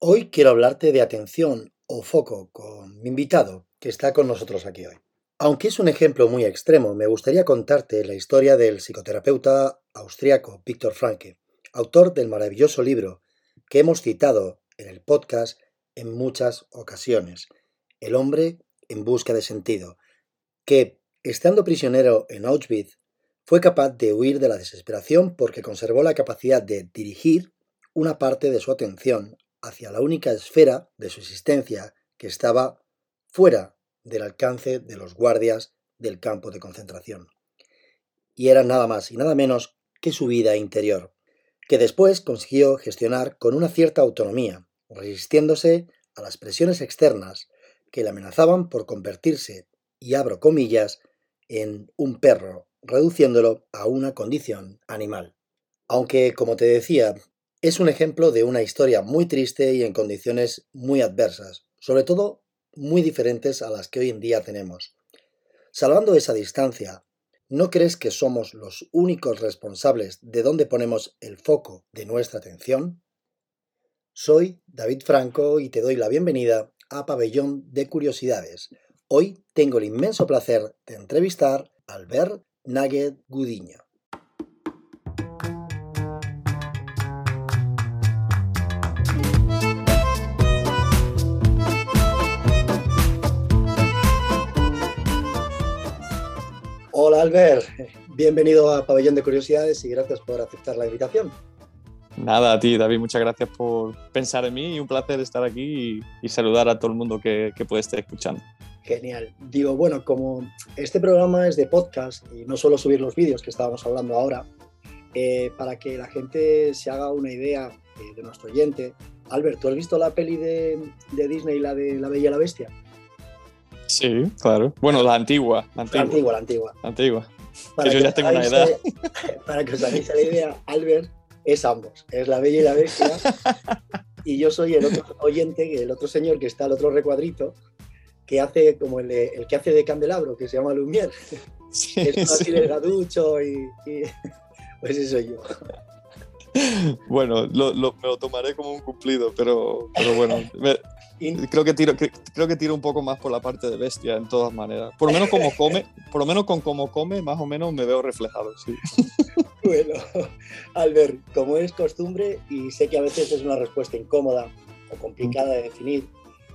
Hoy quiero hablarte de atención o foco con mi invitado que está con nosotros aquí hoy. Aunque es un ejemplo muy extremo, me gustaría contarte la historia del psicoterapeuta austriaco Víctor Franke, autor del maravilloso libro que hemos citado en el podcast en muchas ocasiones, El hombre en busca de sentido, que, estando prisionero en Auschwitz, fue capaz de huir de la desesperación porque conservó la capacidad de dirigir una parte de su atención hacia la única esfera de su existencia que estaba fuera del alcance de los guardias del campo de concentración. Y era nada más y nada menos que su vida interior, que después consiguió gestionar con una cierta autonomía, resistiéndose a las presiones externas que le amenazaban por convertirse, y abro comillas, en un perro, reduciéndolo a una condición animal. Aunque, como te decía, es un ejemplo de una historia muy triste y en condiciones muy adversas, sobre todo muy diferentes a las que hoy en día tenemos. Salvando esa distancia, ¿no crees que somos los únicos responsables de dónde ponemos el foco de nuestra atención? Soy David Franco y te doy la bienvenida a Pabellón de Curiosidades. Hoy tengo el inmenso placer de entrevistar a Albert Nugget Gudiño. Hola Albert, bienvenido a Pabellón de Curiosidades y gracias por aceptar la invitación. Nada, a ti David, muchas gracias por pensar en mí y un placer estar aquí y, saludar a todo el mundo que, puede estar escuchando. Genial. Digo, bueno, como este programa es de podcast y no solo subir los vídeos que estábamos hablando ahora, eh, para que la gente se haga una idea eh, de nuestro oyente. Albert, ¿tú has visto la peli de, de Disney, la de La Bella y la Bestia? Sí, claro. Bueno, la antigua. La antigua, la antigua. La antigua. que yo ya tengo una edad. para que os hagáis la idea, Albert es ambos. Es la bella y la bestia. y yo soy el otro oyente, el otro señor que está al otro recuadrito, que hace como el, el que hace de candelabro, que se llama Lumière. Sí, es así delgaducho y, y, pues eso soy yo. Bueno, lo, me lo tomaré como un cumplido, pero, pero bueno, creo, que tiro, creo que tiro un poco más por la parte de bestia en todas maneras. Por lo menos como come, por lo menos con cómo come, más o menos me veo reflejado, sí. Bueno, Albert, como es costumbre, y sé que a veces es una respuesta incómoda o complicada de definir,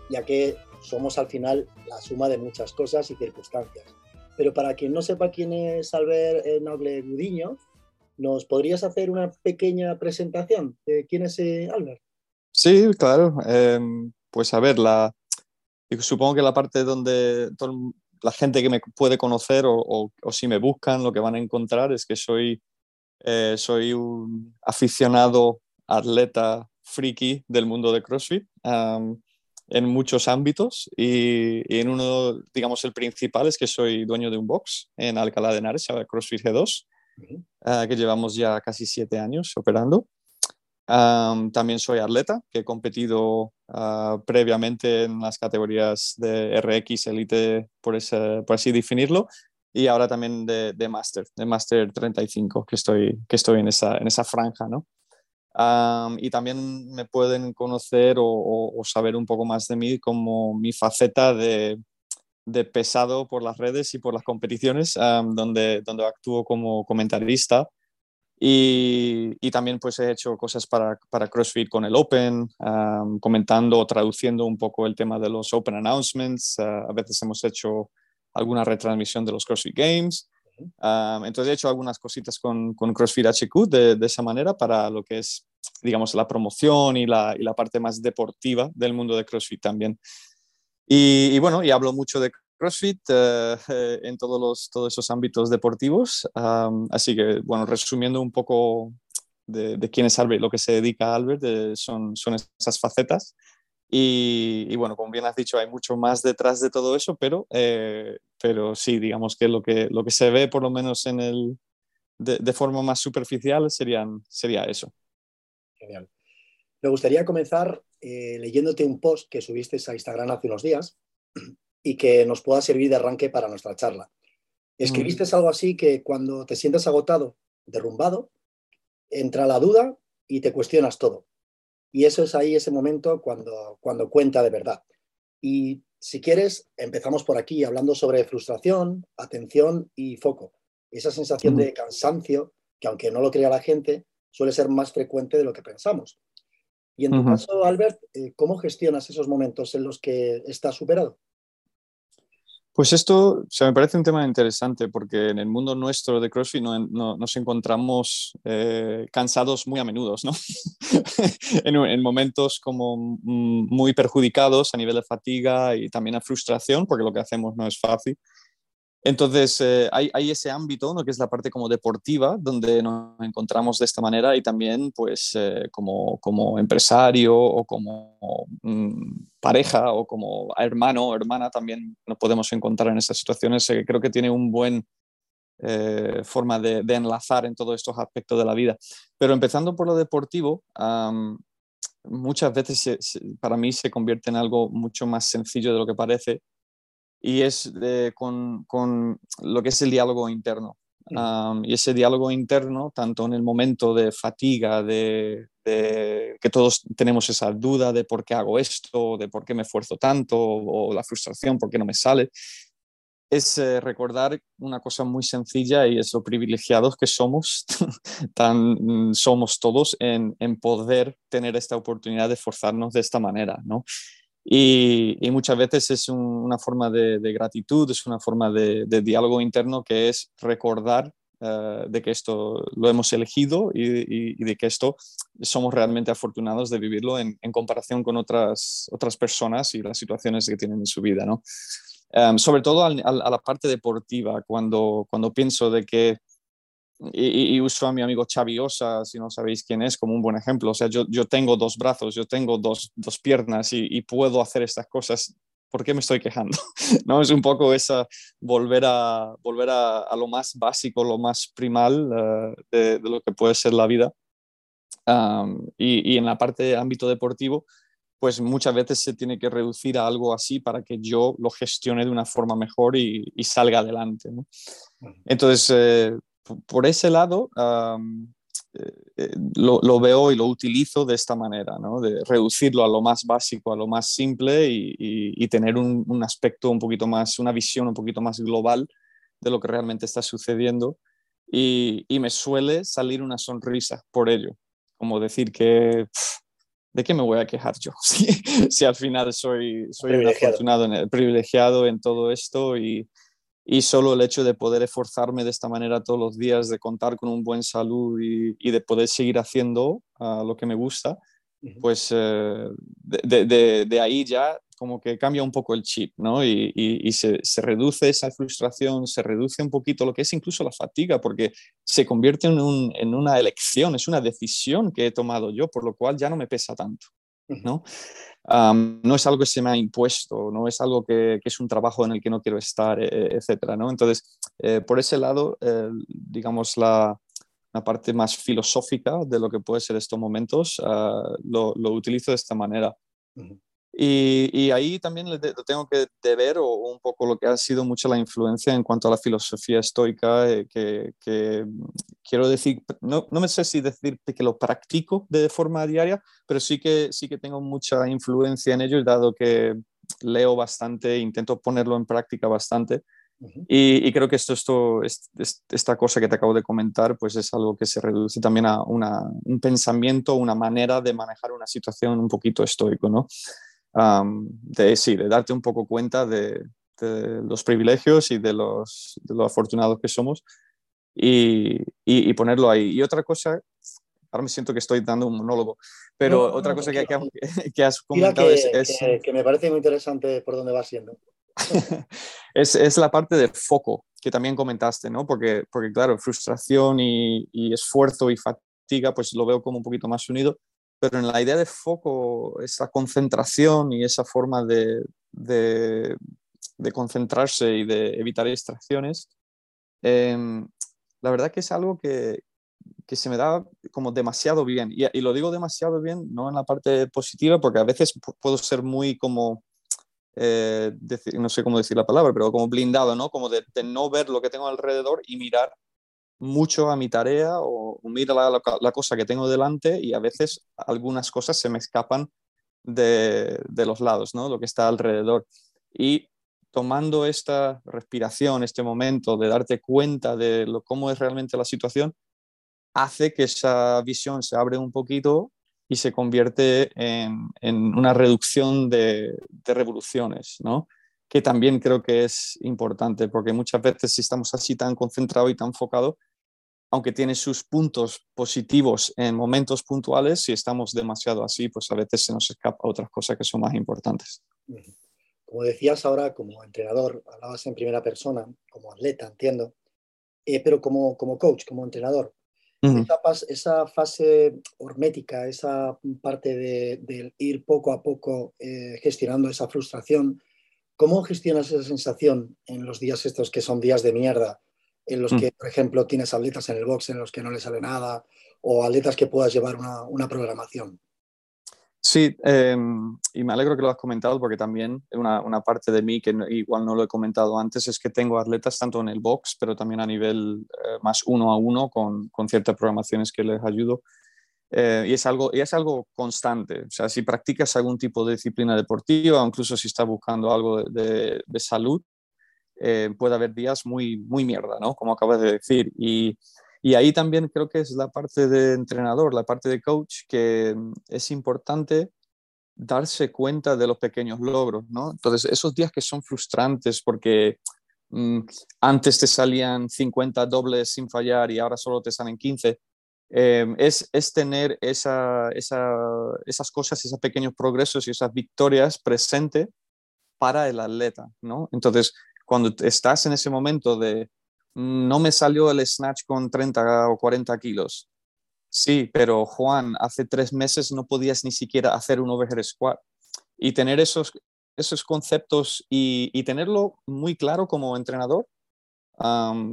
ya que somos al final la suma de muchas cosas y circunstancias. Pero para quien no sepa quién es Albert Noble Gudiño, ¿Nos podrías hacer una pequeña presentación de quién es eh, Albert? Sí, claro. Em, pues a ver, la, supongo que la parte donde la gente que me puede conocer o, si me buscan, lo que van a encontrar es que soy, eh, soy un aficionado atleta friki del mundo de CrossFit en muchos ámbitos y, y, en uno, digamos, el principal es que soy dueño de un box en Alcalá de Henares, CrossFit G2 Ah, que llevamos ya casi siete años operando. También soy atleta, que he competido ah, previamente en las categorías de RX Elite, por, por así definirlo, y ahora también de, de Master, de Master 35, que estoy, que estoy en, esa, en esa franja, ¿no? y también me pueden conocer o, saber un poco más de mí como mi faceta de, de pesado por las redes y por las competiciones, donde, donde actúo como comentarista. Y, y, también pues he hecho cosas para, para CrossFit con el Open, comentando o traduciendo un poco el tema de los Open Announcements. Ah, a veces hemos hecho alguna retransmisión de los CrossFit Games. entonces he hecho algunas cositas con, con CrossFit HQ de, de, esa manera para lo que es, digamos, la promoción y la, y la parte más deportiva del mundo de CrossFit también. Y, bueno, y hablo mucho de CrossFit eh, eh, en todos, los, todos esos ámbitos deportivos. así que, bueno, resumiendo un poco de, quién es Albert, lo que se dedica a Albert, eh, son, son esas facetas. Y, bueno, como bien has dicho, hay mucho más detrás de todo eso, pero, pero sí, digamos que lo, que lo que se ve, por lo menos en el, de, de forma más superficial, serían, sería eso. Genial. Me gustaría comenzar leyéndote un post que subiste a Instagram hace unos días y que nos pueda servir de arranque para nuestra charla. Escribiste algo así que cuando te sientes agotado, derrumbado, entra la duda y te cuestionas todo. Y eso es ahí ese momento cuando, cuando cuenta de verdad. Y si quieres, empezamos por aquí hablando sobre frustración, atención y foco. Esa sensación de cansancio, que aunque no lo crea la gente, suele ser más frecuente de lo que pensamos. Y en tu caso, Albert, eh, ¿cómo gestionas esos momentos en los que estás superado? Pues esto me parece un tema interesante porque en el mundo nuestro de CrossFit no, nos encontramos eh, cansados muy a menudo, ¿no? en, momentos como muy perjudicados a nivel de fatiga y también a frustración porque lo que hacemos no es fácil. Entonces, eh, hay, ese ámbito, ¿no? que es la parte como deportiva, donde nos encontramos de esta manera y también, pues, eh, como, como, empresario o como mm, pareja o como hermano o hermana, también nos podemos encontrar en estas situaciones. Eh, creo que tiene un buen forma de, enlazar en todos estos aspectos de la vida. Pero empezando por lo deportivo, muchas veces para mí se convierte en algo mucho más sencillo de lo que parece y es con, con, lo que es el diálogo interno. y ese diálogo interno, tanto en el momento de fatiga, de, que todos tenemos esa duda de por qué hago esto, de por qué me esfuerzo tanto, o la frustración, por qué no me sale, es eh, recordar una cosa muy sencilla y es lo privilegiados que somos, tan somos todos en, en, poder tener esta oportunidad de esforzarnos de esta manera, ¿no? Y, muchas veces es una forma de, gratitud, es una forma de, diálogo interno que es recordar eh, de que esto lo hemos elegido y, de que esto somos realmente afortunados de vivirlo en, comparación con otras, otras personas y las situaciones que tienen en su vida. ¿no? Em, sobre todo a la parte deportiva, cuando, cuando pienso de que y, uso a mi amigo Xavi Osa, si no sabéis quién es, como un buen ejemplo. O sea, yo, yo tengo dos brazos, yo tengo dos, dos piernas y, puedo hacer estas cosas. ¿Por qué me estoy quejando? ¿No? Es un poco esa volver a, volver a, a lo más básico, lo más primal eh, de, de, lo que puede ser la vida. y, y, en la parte de ámbito deportivo, pues muchas veces se tiene que reducir a algo así para que yo lo gestione de una forma mejor y, y salga adelante. ¿no? Entonces, eh, por ese lado, eh, eh, lo, veo y lo utilizo de esta manera, ¿no? de reducirlo a lo más básico, a lo más simple y, tener un, aspecto un poquito más, una visión un poquito más global de lo que realmente está sucediendo. Y, me suele salir una sonrisa por ello, como decir que... ¿De qué me voy a quejar yo? si, al final soy, soy privilegiado. En privilegiado en todo esto y, y solo el hecho de poder esforzarme de esta manera todos los días, de contar con un buen salud y, de poder seguir haciendo ah, lo que me gusta, pues eh, de, ahí ya como que cambia un poco el chip, ¿no? Y, se, reduce esa frustración, se reduce un poquito lo que es incluso la fatiga, porque se convierte en, en una elección, es una decisión que he tomado yo, por lo cual ya no me pesa tanto, ¿no? no es algo que se me ha impuesto, no es algo que, es un trabajo en el que no quiero estar, e, e, etcétera, ¿no? Entonces, eh, por ese lado, eh, digamos, la, parte más filosófica de lo que puede ser estos momentos, ah, lo, lo, utilizo de esta manera. Y, ahí también le, tengo que deber o, un poco lo que ha sido mucho la influencia en cuanto a la filosofía estoica, eh, que, quiero decir, no, no, me sé si decir que lo practico de forma diaria, pero sí que, sí que tengo mucha influencia en ello, dado que leo bastante, intento ponerlo en práctica bastante. y, creo que esto, esto, esta cosa que te acabo de comentar, pues es algo que se reduce también a una, un pensamiento, una manera de manejar una situación un poquito estoico, ¿no? De, sí, de darte un poco cuenta de, los privilegios y de los, de afortunados que somos y, y, ponerlo ahí. Y otra cosa, ahora me siento que estoy dando un monólogo, pero otra cosa que, que, has comentado es, que, me parece muy interesante por dónde va siendo. es, es, la parte de foco que también comentaste, ¿no? Porque, porque claro, frustración y, y esfuerzo y fatiga, pues lo veo como un poquito más unido pero en la idea de foco, esa concentración y esa forma de, de, concentrarse y de evitar distracciones, em, la verdad que es algo que, que, se me da como demasiado bien. Y, lo digo demasiado bien, no en la parte positiva, porque a veces puedo ser muy como, eh, decir, no sé cómo decir la palabra, pero como blindado, ¿no? Como de, de, no ver lo que tengo alrededor y mirar mucho a mi tarea o mira la, la, cosa que tengo delante y a veces algunas cosas se me escapan de, de, los lados, ¿no? Lo que está alrededor. Y tomando esta respiración, este momento de darte cuenta de lo, cómo es realmente la situación, hace que esa visión se abre un poquito y se convierte en, en una reducción de, de, revoluciones, ¿no? que también creo que es importante, porque muchas veces si estamos así tan concentrados y tan enfocados, aunque tiene sus puntos positivos en momentos puntuales, si estamos demasiado así, pues a veces se nos escapa otras cosas que son más importantes. Como decías ahora, como entrenador, hablabas en primera persona, como atleta, entiendo, eh, pero como, como coach, como entrenador, esa, fase hormética, esa parte de, ir poco a poco eh, gestionando esa frustración, ¿cómo gestionas esa sensación en los días estos que son días de mierda? En los mm. que, por ejemplo, tienes atletas en el box en los que no les sale nada, o atletas que puedas llevar una, una programación. Sí, em, y me alegro que lo has comentado porque también una, una, parte de mí que igual no lo he comentado antes es que tengo atletas tanto en el box, pero también a nivel eh, más uno a uno con, con, ciertas programaciones que les ayudo. Eh, y, es algo, y es algo constante. O sea, si practicas algún tipo de disciplina deportiva, o incluso si estás buscando algo de, de salud, eh, puede haber días muy, muy mierda, ¿no? Como acabas de decir. Y, y ahí también creo que es la parte de entrenador, la parte de coach, que mm, es importante darse cuenta de los pequeños logros, ¿no? Entonces, esos días que son frustrantes porque mm, antes te salían 50 dobles sin fallar y ahora solo te salen 15, eh, es, es, tener esa, esa, esas cosas, esos pequeños progresos y esas victorias presentes para el atleta, ¿no? Entonces, cuando estás en ese momento de mm, no me salió el snatch con 30 o 40 kilos. Sí, pero Juan, hace tres meses no podías ni siquiera hacer un overhead squat. Y tener esos, esos conceptos y, y tenerlo muy claro como entrenador,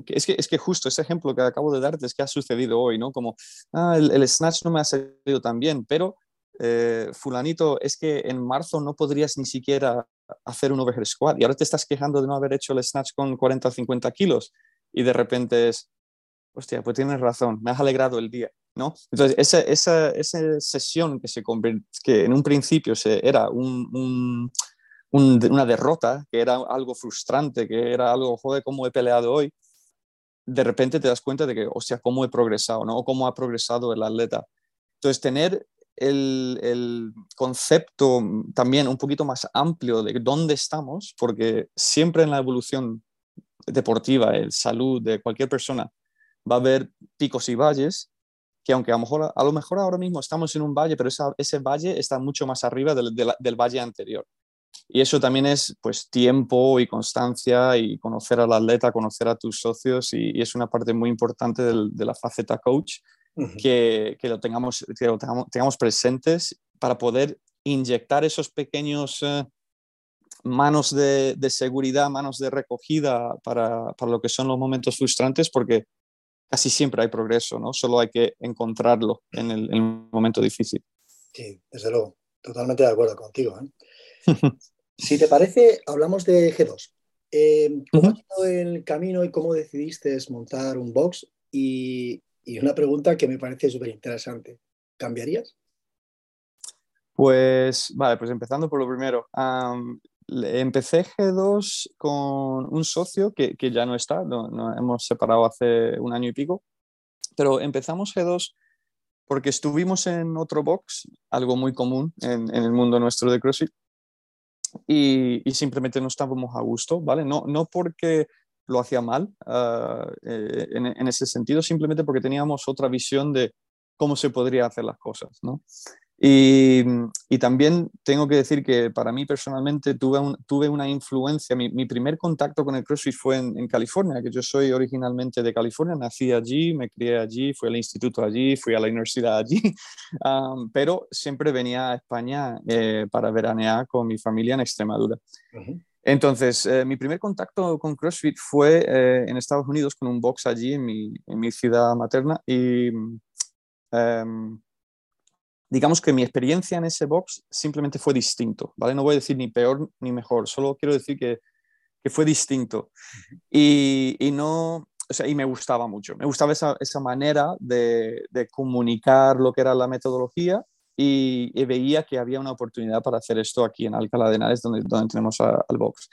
es, que, es que justo ese ejemplo que acabo de darte es que ha sucedido hoy, ¿no? Como, ah, el, snatch no me ha salido tan bien, pero eh, fulanito, es que en marzo no podrías ni siquiera hacer un overhead squat y ahora te estás quejando de no haber hecho el snatch con 40 o 50 kilos y de repente es, hostia, pues tienes razón, me has alegrado el día, ¿no? Entonces, esa, esa, esa sesión que, se que en un principio se, era un, un, una derrota, que era algo frustrante, que era algo, joder, cómo he peleado hoy, de repente te das cuenta de que, hostia, cómo he progresado, ¿no? Cómo ha progresado el atleta. Entonces, tener el, concepto también un poquito más amplio de dónde estamos, porque siempre en la evolución deportiva, el salud de cualquier persona, va a haber picos y valles, que aunque a lo mejor, ahora mismo estamos en un valle, pero ese valle está mucho más arriba del, del, valle anterior. Y eso también es pues tiempo y constancia y conocer al atleta, conocer a tus socios y, es una parte muy importante de la faceta coach que, que, lo tengamos, que lo tengamos, presentes para poder inyectar esos pequeños eh, manos de, de, seguridad, manos de recogida para, para, lo que son los momentos frustrantes, porque casi siempre hay progreso, ¿no? Solo hay que encontrarlo en el, en el momento difícil. Sí, desde luego, totalmente de acuerdo contigo. ¿eh? si te parece, hablamos de G2. Eh, ¿Cómo ha sido el camino y cómo decidiste montar un box? Y, y una pregunta que me parece súper interesante. ¿Cambiarías? Pues, vale, pues empezando por lo primero. empecé G2 con un socio que, que ya no está, nos no, hemos separado hace un año y pico, pero empezamos G2 porque estuvimos en otro box, algo muy común en, en el mundo nuestro de CrossFit, y, y, simplemente no estábamos a gusto, ¿vale? No, no porque lo hacía mal ah, eh, en, ese sentido, simplemente porque teníamos otra visión de cómo se podría hacer las cosas. Y, también tengo que decir que para mí personalmente tuve, una influencia, mi, primer contacto con el CrossFit fue en, California, que yo soy originalmente de California, nací allí, me crié allí, fui al instituto allí, fui a la universidad allí, um, pero siempre venía a España eh, para veranear con mi familia en Extremadura. Entonces, eh, mi primer contacto con CrossFit fue eh, en Estados Unidos con un box allí en mi, en mi ciudad materna y em, digamos que mi experiencia en ese box simplemente fue distinto, ¿vale? No voy a decir ni peor ni mejor, solo quiero decir que, que fue distinto. y, y, no, o sea, y me gustaba mucho. Me gustaba esa, esa manera de, de, comunicar lo que era la metodología y, veía que había una oportunidad para hacer esto aquí en Alcalá de Henares, donde, donde tenemos al box.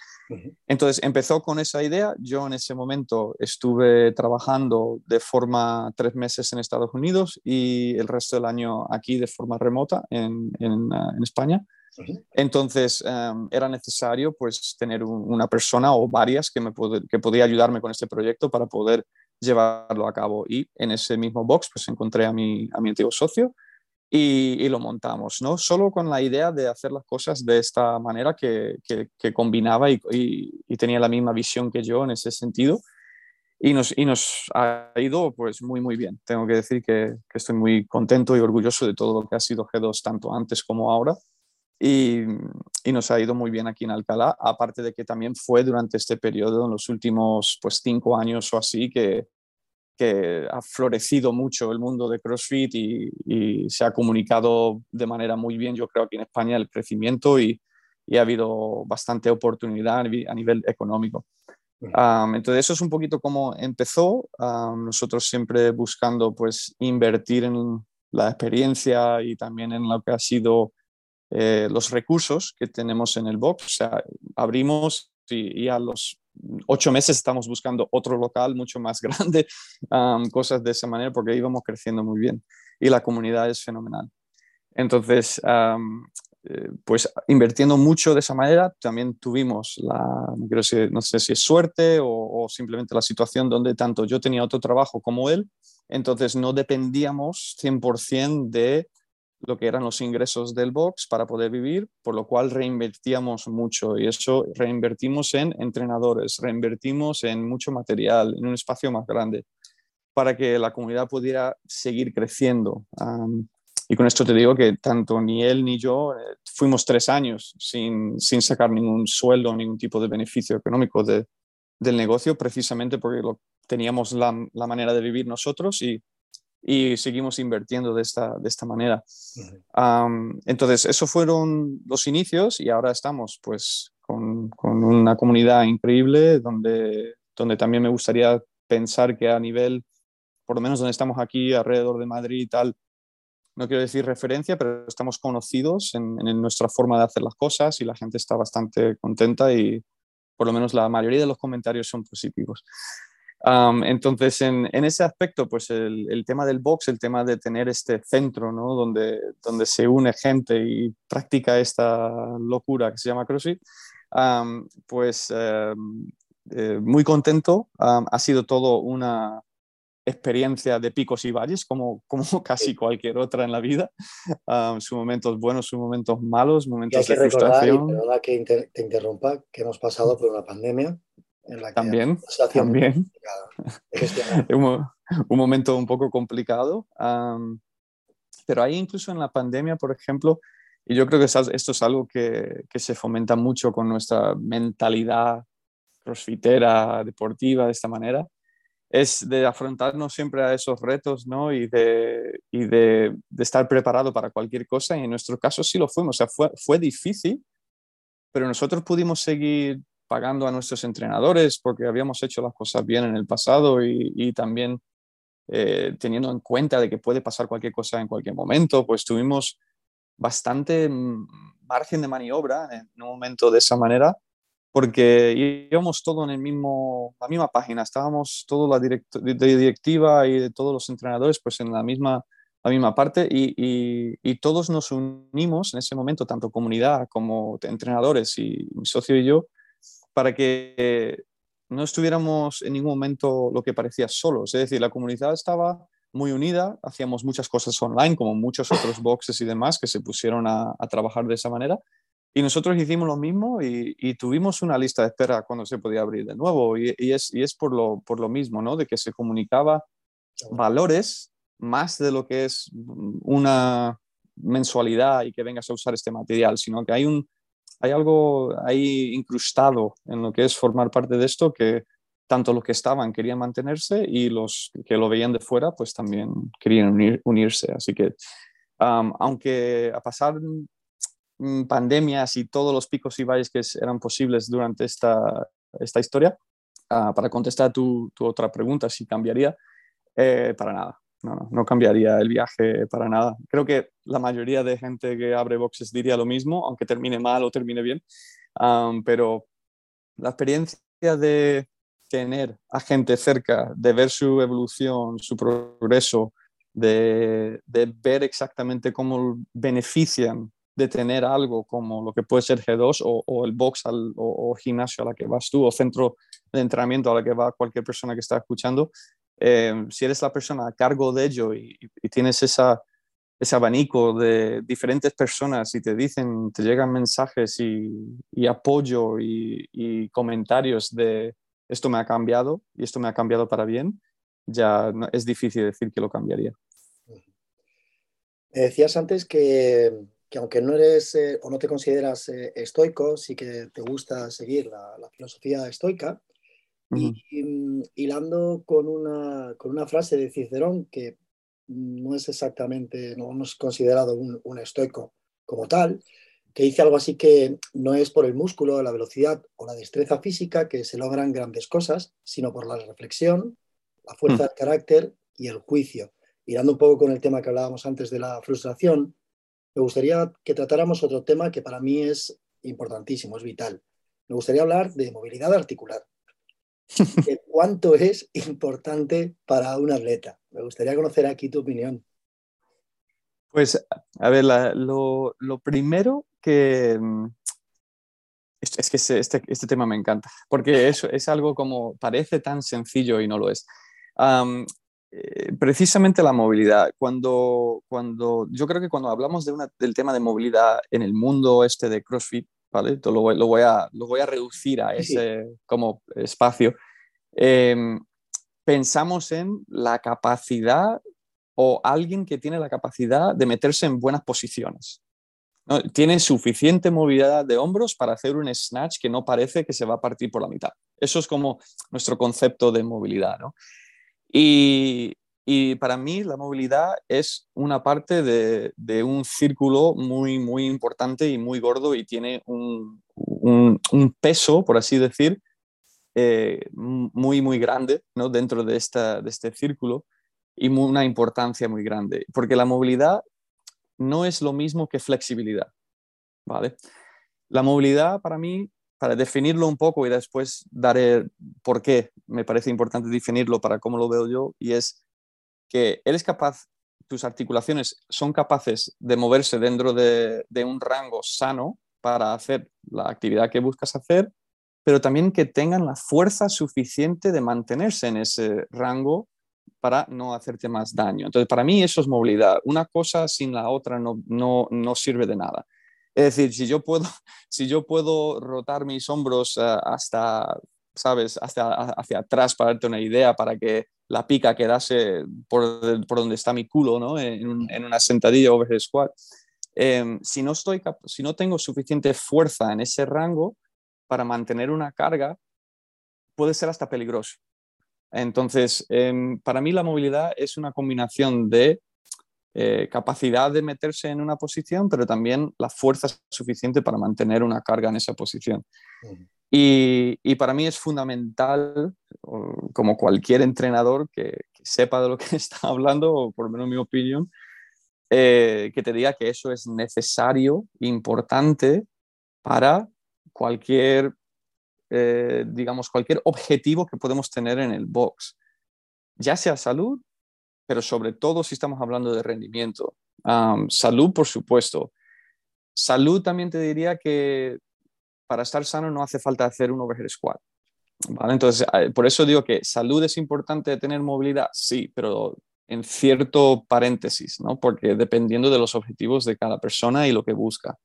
Entonces empezó con esa idea. Yo en ese momento estuve trabajando de forma tres meses en Estados Unidos y el resto del año aquí de forma remota en, en, ah, en España. Entonces em, era necesario pues tener una persona o varias que, me que podía ayudarme con este proyecto para poder llevarlo a cabo. Y en ese mismo box pues encontré a mi, a mi antiguo socio y, lo montamos, ¿no? Solo con la idea de hacer las cosas de esta manera que, que, combinaba y, y, tenía la misma visión que yo en ese sentido. Y nos, y nos ha ido pues muy, muy bien. Tengo que decir que, que estoy muy contento y orgulloso de todo lo que ha sido G2 tanto antes como ahora. Y, y, nos ha ido muy bien aquí en Alcalá, aparte de que también fue durante este periodo, en los últimos pues cinco años o así, que, que ha florecido mucho el mundo de CrossFit y, se ha comunicado de manera muy bien, yo creo, aquí en España el crecimiento y, y ha habido bastante oportunidad a nivel económico. entonces eso es un poquito cómo empezó. nosotros siempre buscando pues invertir en la experiencia y también en lo que ha sido eh, los recursos que tenemos en el box. O sea, abrimos y, y a los ocho meses estamos buscando otro local mucho más grande, cosas de esa manera, porque íbamos creciendo muy bien y la comunidad es fenomenal. Entonces, eh, pues invirtiendo mucho de esa manera, también tuvimos la, no, sé si es suerte o, o, simplemente la situación donde tanto yo tenía otro trabajo como él, entonces no dependíamos 100% de lo que eran los ingresos del box para poder vivir, por lo cual reinvertíamos mucho y eso reinvertimos en entrenadores, reinvertimos en mucho material, en un espacio más grande, para que la comunidad pudiera seguir creciendo. y con esto te digo que tanto ni él ni yo eh, fuimos tres años sin, sin, sacar ningún sueldo, ningún tipo de beneficio económico de, del negocio, precisamente porque lo, teníamos la, la manera de vivir nosotros y y seguimos invirtiendo de esta, de esta manera. entonces, esos fueron los inicios y ahora estamos pues con, con, una comunidad increíble donde, donde también me gustaría pensar que a nivel, por lo menos donde estamos aquí alrededor de Madrid y tal, no quiero decir referencia, pero estamos conocidos en, en nuestra forma de hacer las cosas y la gente está bastante contenta y por lo menos la mayoría de los comentarios son positivos entonces, en, ese aspecto, pues el, tema del box, el tema de tener este centro, ¿no? Donde, donde se une gente y practica esta locura que se llama CrossFit, pues em, eh, muy contento. ha sido todo una experiencia de picos y valles, como, como casi cualquier otra en la vida. sus momentos buenos, sus momentos malos, momentos hay que de frustración. Recordar, y que te interrumpa, que hemos pasado por una pandemia también, también. un, un, momento un poco complicado. pero ahí incluso en la pandemia, por ejemplo, y yo creo que esto es algo que, que se fomenta mucho con nuestra mentalidad crossfitera, deportiva, de esta manera, es de afrontarnos siempre a esos retos, ¿no? Y de, y de, de, estar preparado para cualquier cosa. Y en nuestro caso sí lo fuimos. O sea, fue, fue difícil, pero nosotros pudimos seguir pagando a nuestros entrenadores porque habíamos hecho las cosas bien en el pasado y, también eh, teniendo en cuenta de que puede pasar cualquier cosa en cualquier momento, pues tuvimos bastante margen de maniobra en un momento de esa manera porque íbamos todo en el mismo, la misma página, estábamos toda la directiva y de todos los entrenadores pues en la misma, la misma parte y, y, todos nos unimos en ese momento, tanto comunidad como entrenadores y mi socio y yo, para que no estuviéramos en ningún momento lo que parecía solos. Es decir, la comunidad estaba muy unida, hacíamos muchas cosas online, como muchos otros boxes y demás que se pusieron a, trabajar de esa manera. Y nosotros hicimos lo mismo y, tuvimos una lista de espera cuando se podía abrir de nuevo. Y, es, y es por, lo, por lo mismo, ¿no? De que se comunicaba valores más de lo que es una mensualidad y que vengas a usar este material, sino que hay un, hay algo ahí incrustado en lo que es formar parte de esto que tanto los que estaban querían mantenerse y los que lo veían de fuera pues también querían unirse. Así que aunque a pasar pandemias y todos los picos y valles que eran posibles durante esta, esta historia, ah, para contestar tu, tu, otra pregunta, si cambiaría, eh, para nada. No, no, cambiaría el viaje para nada. Creo que la mayoría de gente que abre boxes diría lo mismo, aunque termine mal o termine bien. pero la experiencia de tener a gente cerca, de ver su evolución, su progreso, de, de ver exactamente cómo benefician de tener algo como lo que puede ser G2 o, el box o, gimnasio a la que vas tú o centro de entrenamiento a la que va cualquier persona que está escuchando, eh, si eres la persona a cargo de ello y, tienes ese abanico de diferentes personas y te dicen, te llegan mensajes y, apoyo y, comentarios de esto me ha cambiado y esto me ha cambiado para bien, ya es difícil decir que lo cambiaría. Me decías antes que que aunque no eres eh, o no te consideras eh, estoico, sí que te gusta seguir la, filosofía estoica. Y mm, hilando con una, con una frase de Cicerón que no es exactamente, no hemos considerado un, un, estoico como tal, que dice algo así que no es por el músculo, la velocidad o la destreza física que se logran grandes cosas, sino por la reflexión, la fuerza mm. del carácter y el juicio. Mirando un poco con el tema que hablábamos antes de la frustración, me gustaría que tratáramos otro tema que para mí es importantísimo, es vital. Me gustaría hablar de movilidad articular. de cuánto es importante para un atleta. Me gustaría conocer aquí tu opinión. Pues, a ver, lo, primero que... Mm, es, que este, este, tema me encanta, porque eso es algo como parece tan sencillo y no lo es. Eh, precisamente la movilidad. Cuando, cuando, yo creo que cuando hablamos de una, del tema de movilidad en el mundo este de CrossFit, ¿vale? Lo, lo, voy, a, lo voy a reducir a ese como espacio. Em, pensamos en la capacidad o alguien que tiene la capacidad de meterse en buenas posiciones. ¿no? Tiene suficiente movilidad de hombros para hacer un snatch que no parece que se va a partir por la mitad. Eso es como nuestro concepto de movilidad. ¿no? Y, para mí la movilidad es una parte de, un círculo muy, muy importante y muy gordo y tiene un, peso, por así decir, eh, muy, muy grande ¿no? dentro de, esta, de este círculo y una importancia muy grande. Porque la movilidad no es lo mismo que flexibilidad. ¿vale? La movilidad para mí para definirlo un poco y después daré por qué me parece importante definirlo para cómo lo veo yo, y es que eres capaz, tus articulaciones son capaces de moverse dentro de, un rango sano para hacer la actividad que buscas hacer, pero también que tengan la fuerza suficiente de mantenerse en ese rango para no hacerte más daño. Entonces, para mí eso es movilidad. Una cosa sin la otra no, no, no sirve de nada. Es decir, si yo puedo, si yo puedo rotar mis hombros eh, hasta, ¿sabes? Hasta hacia atrás para darte una idea, para que la pica quedase por, por donde está mi culo, ¿no? En, en una sentadilla over squat. Em, si, no estoy, si no tengo suficiente fuerza en ese rango para mantener una carga, puede ser hasta peligroso. Entonces, em, para mí la movilidad es una combinación de eh, capacidad de meterse en una posición, pero también la fuerza suficiente para mantener una carga en esa posición. y, y, para mí es fundamental, como cualquier entrenador que, sepa de lo que está hablando, o por lo menos mi opinión, eh, que te diga que eso es necesario, importante para cualquier, eh, digamos, cualquier objetivo que podemos tener en el box, ya sea salud pero sobre todo si estamos hablando de rendimiento. salud, por supuesto. Salud también te diría que para estar sano no hace falta hacer un overhead squat. ¿vale? Entonces, eh, por eso digo que salud es importante tener movilidad, sí, pero en cierto paréntesis, ¿no? porque dependiendo de los objetivos de cada persona y lo que busca.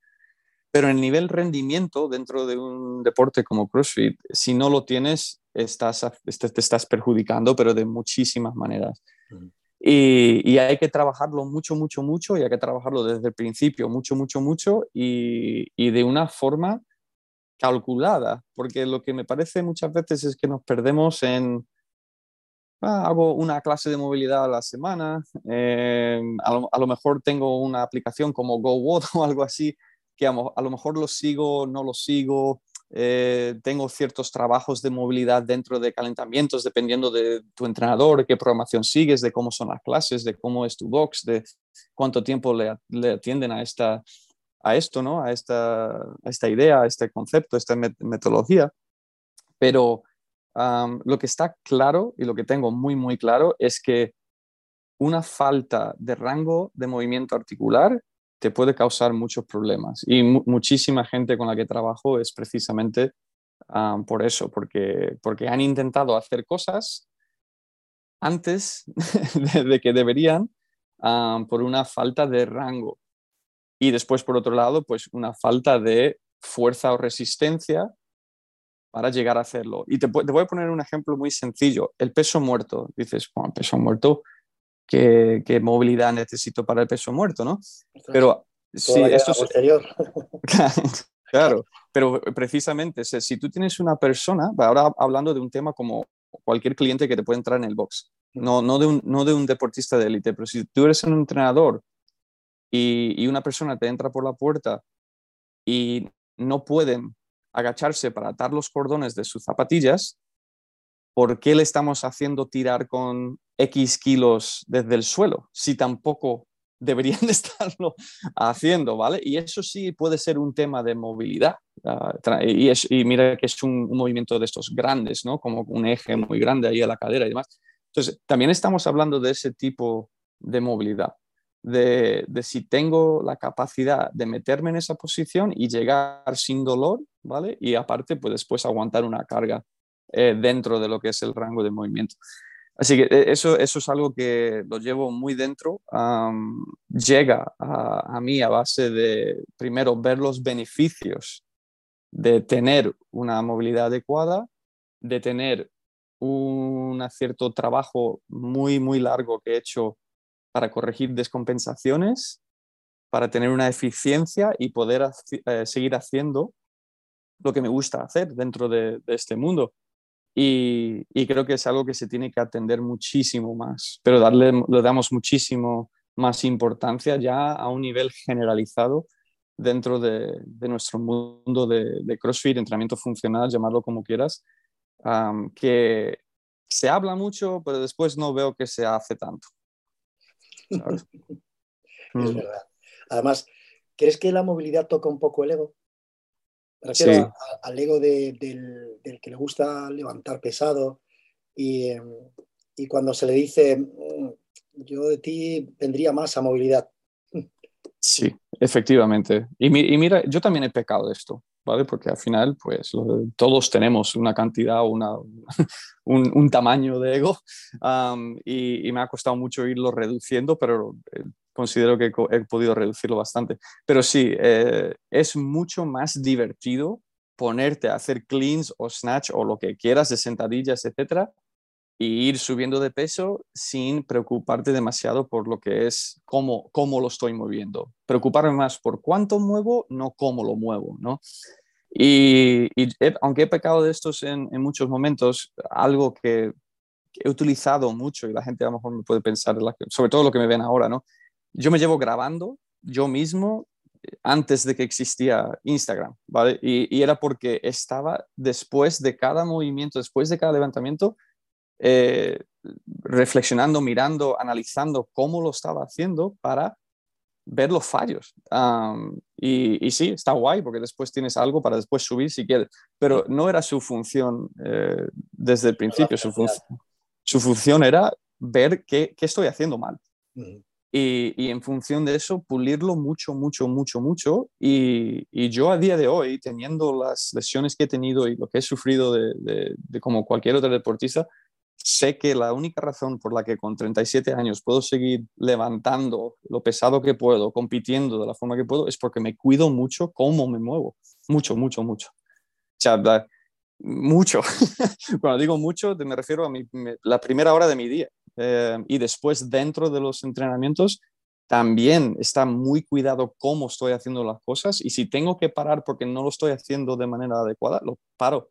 Pero en nivel rendimiento dentro de un deporte como CrossFit, si no lo tienes, estás, te estás perjudicando, pero de muchísimas maneras. Y, hay que trabajarlo mucho, mucho, mucho, y hay que trabajarlo desde el principio mucho, mucho, mucho, y, de una forma calculada, porque lo que me parece muchas veces es que nos perdemos en, ah, hago una clase de movilidad a la semana, eh, a, lo, mejor tengo una aplicación como GoWatt o algo así, que a, lo mejor lo sigo, no lo sigo, eh, tengo ciertos trabajos de movilidad dentro de calentamientos, dependiendo de tu entrenador, qué programación sigues, de cómo son las clases, de cómo es tu box, de cuánto tiempo le, atienden a, esta, a esto, ¿no? a, esta, esta idea, a este concepto, a esta metodología. Pero lo que está claro y lo que tengo muy, muy claro es que una falta de rango de movimiento articular te puede causar muchos problemas. Y muchísima gente con la que trabajo es precisamente por eso, porque, porque han intentado hacer cosas antes de, que deberían por una falta de rango. Y después, por otro lado, pues una falta de fuerza o resistencia para llegar a hacerlo. Y te, voy a poner un ejemplo muy sencillo. El peso muerto. Dices, bueno, peso muerto, ¿qué, movilidad necesito para el peso muerto? ¿no? Pero sí, esto es... claro, pero precisamente, si tú tienes una persona, ahora hablando de un tema como cualquier cliente que te puede entrar en el box, no, no, de, un, no de un deportista de élite, pero si tú eres un entrenador y, y una persona te entra por la puerta y no pueden agacharse para atar los cordones de sus zapatillas, ¿por qué le estamos haciendo tirar con X kilos desde el suelo si tampoco deberían de estarlo haciendo, ¿vale? Y eso sí puede ser un tema de movilidad. Ah, y, mira que es un, movimiento de estos grandes, ¿no? Como un eje muy grande ahí a la cadera y demás. Entonces, también estamos hablando de ese tipo de movilidad de, si tengo la capacidad de meterme en esa posición y llegar sin dolor, ¿vale? Y aparte, pues después aguantar una carga eh, dentro de lo que es el rango de movimiento. Así que eh, eso, eso es algo que lo llevo muy dentro. llega a, a, mí a base de, primero, ver los beneficios de tener una movilidad adecuada, de tener un cierto trabajo muy, muy largo que he hecho para corregir descompensaciones, para tener una eficiencia y poder eh, seguir haciendo lo que me gusta hacer dentro de, este mundo. Y, creo que es algo que se tiene que atender muchísimo más, pero darle, le damos muchísimo más importancia ya a un nivel generalizado dentro de, nuestro mundo de, CrossFit, entrenamiento funcional, llamarlo como quieras, que se habla mucho, pero después no veo que se hace tanto. es mm. verdad. Además, ¿crees que la movilidad toca un poco el ego? Me refiero al ego del, que le gusta levantar pesado em, y, cuando se le dice, mm, yo de ti vendría más a movilidad. Sí, efectivamente. Y, y, mira, yo también he pecado de esto. ¿vale? Porque al final, pues todos tenemos una cantidad, una, un, tamaño de ego y, me ha costado mucho irlo reduciendo, pero considero que he podido reducirlo bastante. Pero sí, eh, es mucho más divertido ponerte a hacer cleans o snatch o lo que quieras de sentadillas, etcétera, y ir subiendo de peso sin preocuparte demasiado por lo que es cómo, cómo lo estoy moviendo. Preocuparme más por cuánto muevo, no cómo lo muevo, ¿no? Y, aunque he pecado de estos en, en muchos momentos, algo que, he utilizado mucho y la gente a lo mejor me puede pensar, sobre todo lo que me ven ahora, ¿no? Yo me llevo grabando yo mismo eh, antes de que existía Instagram, ¿vale? Y, y era porque estaba después de cada movimiento, después de cada levantamiento, eh, reflexionando, mirando, analizando cómo lo estaba haciendo para ver los fallos. y, sí, está guay porque después tienes algo para después subir si quieres, pero no era su función eh, desde el principio, su, función era ver qué estoy haciendo mal. Y, y, en función de eso, pulirlo mucho, mucho, mucho, mucho. Y, y, yo a día de hoy, teniendo las lesiones que he tenido y lo que he sufrido de, de, de como cualquier otro deportista, sé que la única razón por la que con 37 años puedo seguir levantando lo pesado que puedo, compitiendo de la forma que puedo, es porque me cuido mucho cómo me muevo. Mucho, mucho, mucho. O sea, mucho. Cuando digo mucho, me refiero a la primera hora de mi día. Eh, y después, dentro de los entrenamientos, también está muy cuidado cómo estoy haciendo las cosas. Y si tengo que parar porque no lo estoy haciendo de manera adecuada, lo paro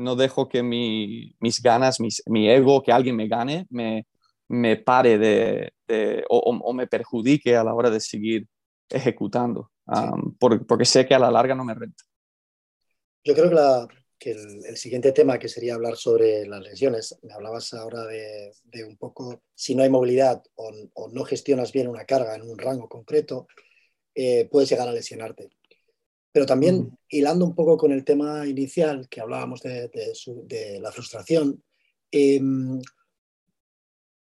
no dejo que mis ganas, mi ego, que alguien me gane, me, me pare de, o, me perjudique a la hora de seguir ejecutando, porque sé que a la larga no me renta. Yo creo que, la, que el, siguiente tema que sería hablar sobre las lesiones, me hablabas ahora de, un poco, si no hay movilidad o, no gestionas bien una carga en un rango concreto, eh, puedes llegar a lesionarte. Pero también hilando un poco con el tema inicial que hablábamos de, la frustración, em,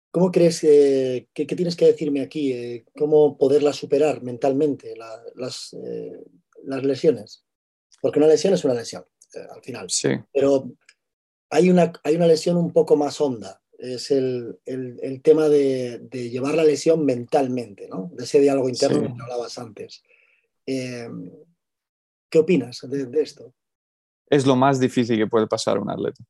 ¿cómo crees que, tienes que decirme aquí? Eh, ¿Cómo poderla superar mentalmente, las, eh, las lesiones? Porque una lesión es una lesión, eh, al final. Sí. Pero hay una, hay una lesión un poco más honda. Es el, el, tema de, de, llevar la lesión mentalmente, ¿no? De ese diálogo interno que hablabas antes. Em, ¿Qué opinas de, esto? Es lo más difícil que puede pasar a un atleta.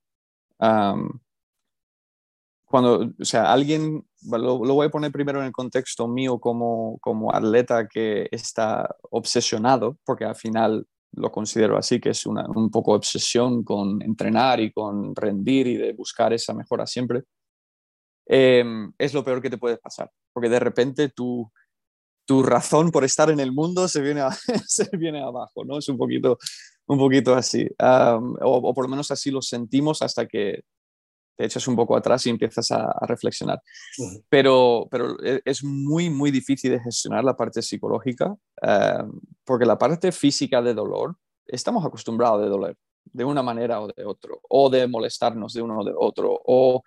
cuando, o sea, alguien, lo, voy a poner primero en el contexto mío como, como atleta que está obsesionado, porque al final lo considero así, que es una, un poco obsesión con entrenar y con rendir y de buscar esa mejora siempre, em, es lo peor que te puede pasar, porque de repente tú tu razón por estar en el mundo se viene, se viene abajo, ¿no? Es un poquito, un poquito así. o, por lo menos así lo sentimos hasta que te echas un poco atrás y empiezas a, reflexionar. pero, pero e, es muy, muy difícil de gestionar la parte psicológica, porque la parte física de dolor, estamos acostumbrados a doler de una manera o de otro, o de molestarnos de uno o de otro, o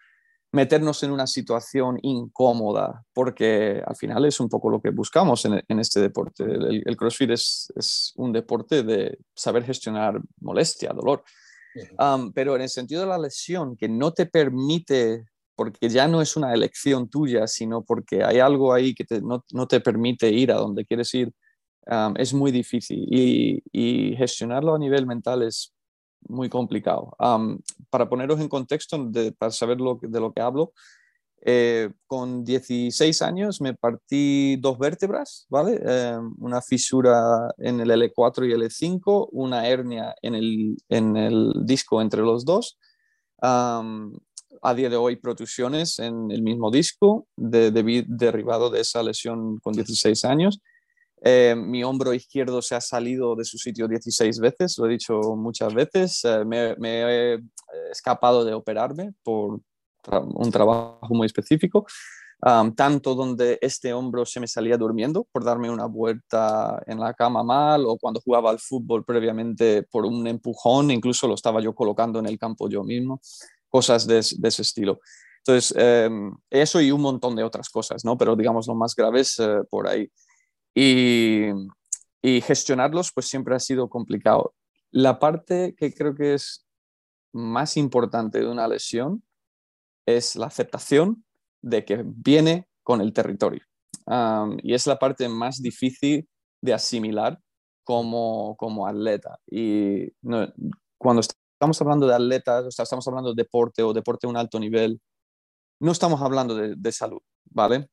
meternos en una situación incómoda, porque al final es un poco lo que buscamos en, este deporte. El, CrossFit es, un deporte de saber gestionar molestia, dolor. Pero en el sentido de la lesión, que no te permite, porque ya no es una elección tuya, sino porque hay algo ahí que no, te permite ir a donde quieres ir, es muy difícil. Y, y gestionarlo a nivel mental es muy complicado. para poneros en contexto, para saber lo, de lo que hablo, eh, con 16 años me partí dos vértebras, ¿vale? Em, una fisura en el L4 y L5, una hernia en el, en el disco entre los dos. a día de hoy, protusiones en el mismo disco, de, derivado de esa lesión con 16 años. Eh, mi hombro izquierdo se ha salido de su sitio 16 veces, lo he dicho muchas veces. Eh, me, he escapado de operarme por un trabajo muy específico, tanto donde este hombro se me salía durmiendo por darme una vuelta en la cama mal o cuando jugaba al fútbol previamente por un empujón, incluso lo estaba yo colocando en el campo yo mismo, cosas de, ese estilo. Entonces, em, eso y un montón de otras cosas, ¿no? Pero digamos lo más grave es eh, por ahí y, gestionarlos pues siempre ha sido complicado. La parte que creo que es más importante de una lesión es la aceptación de que viene con el territorio. y es la parte más difícil de asimilar como, como atleta. Y cuando estamos hablando de atletas, o estamos hablando de deporte o deporte a un alto nivel, no estamos hablando de, salud, ¿vale?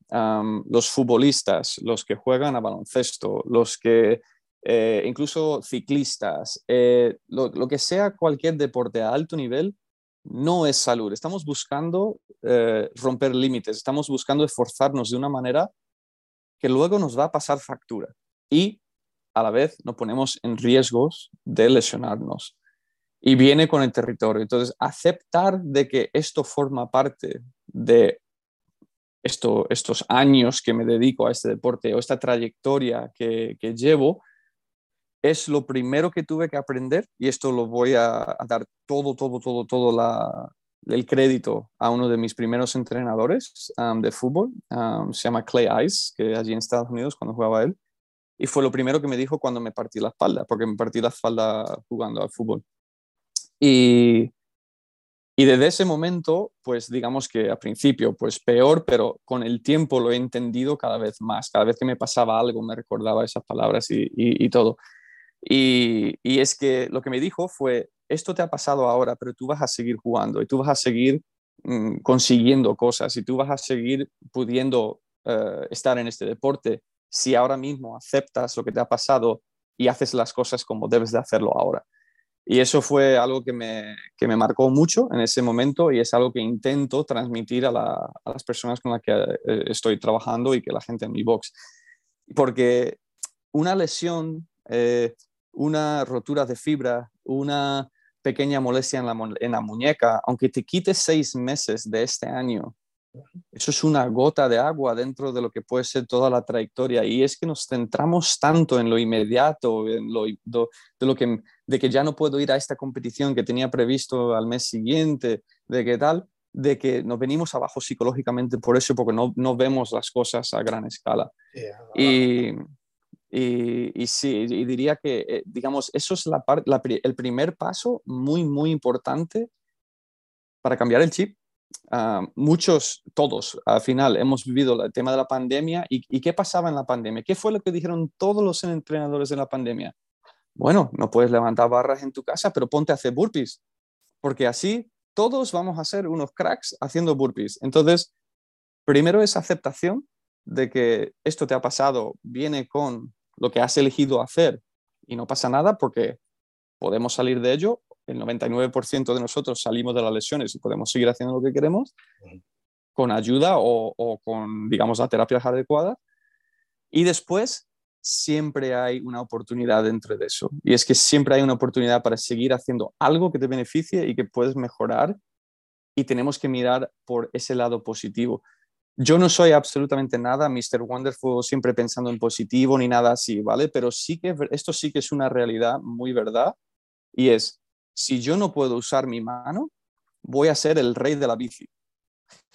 los futbolistas, los que juegan a baloncesto, los que, eh, incluso ciclistas, eh, lo, que sea cualquier deporte a alto nivel, no es salud. Estamos buscando eh, romper límites, estamos buscando esforzarnos de una manera que luego nos va a pasar factura y a la vez nos ponemos en riesgos de lesionarnos y viene con el territorio. Entonces, aceptar de que esto forma parte de esto, estos años que me dedico a este deporte o esta trayectoria que, llevo, es lo primero que tuve que aprender y esto lo voy a, dar todo, todo, todo, todo el crédito a uno de mis primeros entrenadores de fútbol, um, se llama Clay Ice, que allí en Estados Unidos cuando jugaba él, y fue lo primero que me dijo cuando me partí la espalda, porque me partí la espalda jugando al fútbol. Y, y desde ese momento, pues digamos que al principio, pues peor, pero con el tiempo lo he entendido cada vez más. Cada vez que me pasaba algo me recordaba esas palabras y, todo. Y, y, es que lo que me dijo fue, esto te ha pasado ahora, pero tú vas a seguir jugando y tú vas a seguir mm, consiguiendo cosas y tú vas a seguir pudiendo eh, estar en este deporte si ahora mismo aceptas lo que te ha pasado y haces las cosas como debes de hacerlo ahora. Y eso fue algo que me, que me, marcó mucho en ese momento y es algo que intento transmitir a, las personas con las que eh, estoy trabajando y que la gente en mi box. Porque una lesión, eh, una rotura de fibra una pequeña molestia en la, en la muñeca, aunque te quites seis meses de este año, eso es una gota de agua dentro de lo que puede ser toda la trayectoria. Y es que nos centramos tanto en lo inmediato, en lo, de, lo que, de que ya no puedo ir a esta competición que tenía previsto al mes siguiente, de qué tal, de que nos venimos abajo psicológicamente por eso, porque no, no vemos las cosas a gran escala. y, y, sí, y diría que, eh, digamos, eso es la, el primer paso muy, muy importante para cambiar el chip Ah, muchos, todos, al final hemos vivido el tema de la pandemia y, qué pasaba en la pandemia. ¿Qué fue lo que dijeron todos los entrenadores en la pandemia? Bueno, no puedes levantar barras en tu casa, pero ponte a hacer burpees, porque así todos vamos a ser unos cracks haciendo burpees. Entonces, primero es aceptación de que esto te ha pasado, viene con lo que has elegido hacer y no pasa nada porque podemos salir de ello el 99% de nosotros salimos de las lesiones y podemos seguir haciendo lo que queremos con ayuda o, con, digamos, la terapia adecuada. Y después siempre hay una oportunidad dentro de eso. Y es que siempre hay una oportunidad para seguir haciendo algo que te beneficie y que puedes mejorar. Y tenemos que mirar por ese lado positivo. Yo no soy absolutamente nada Mr. Wonderful, siempre pensando en positivo ni nada así, ¿vale? Pero sí que esto sí que es una realidad muy verdad y es si yo no puedo usar mi mano, voy a ser el rey de la bici.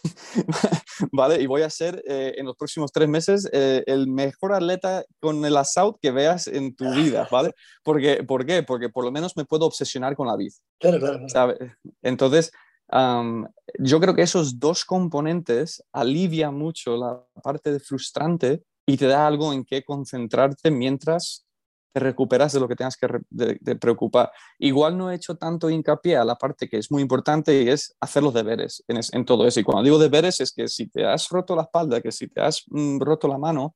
¿Vale? Y voy a ser eh, en los próximos tres meses eh, el mejor atleta con el assault que veas en tu vida, ¿vale? Porque, ¿Por qué? Porque por lo menos me puedo obsesionar con la bici. Claro, claro. Entonces, yo creo que esos dos componentes alivian mucho la parte de frustrante y te da algo en qué concentrarte mientras te recuperas de lo que tengas que preocupar. Igual no he hecho tanto hincapié a la parte que es muy importante y es hacer los deberes en, todo eso. Y cuando digo deberes es que si te has roto la espalda, que si te has mm, roto la mano,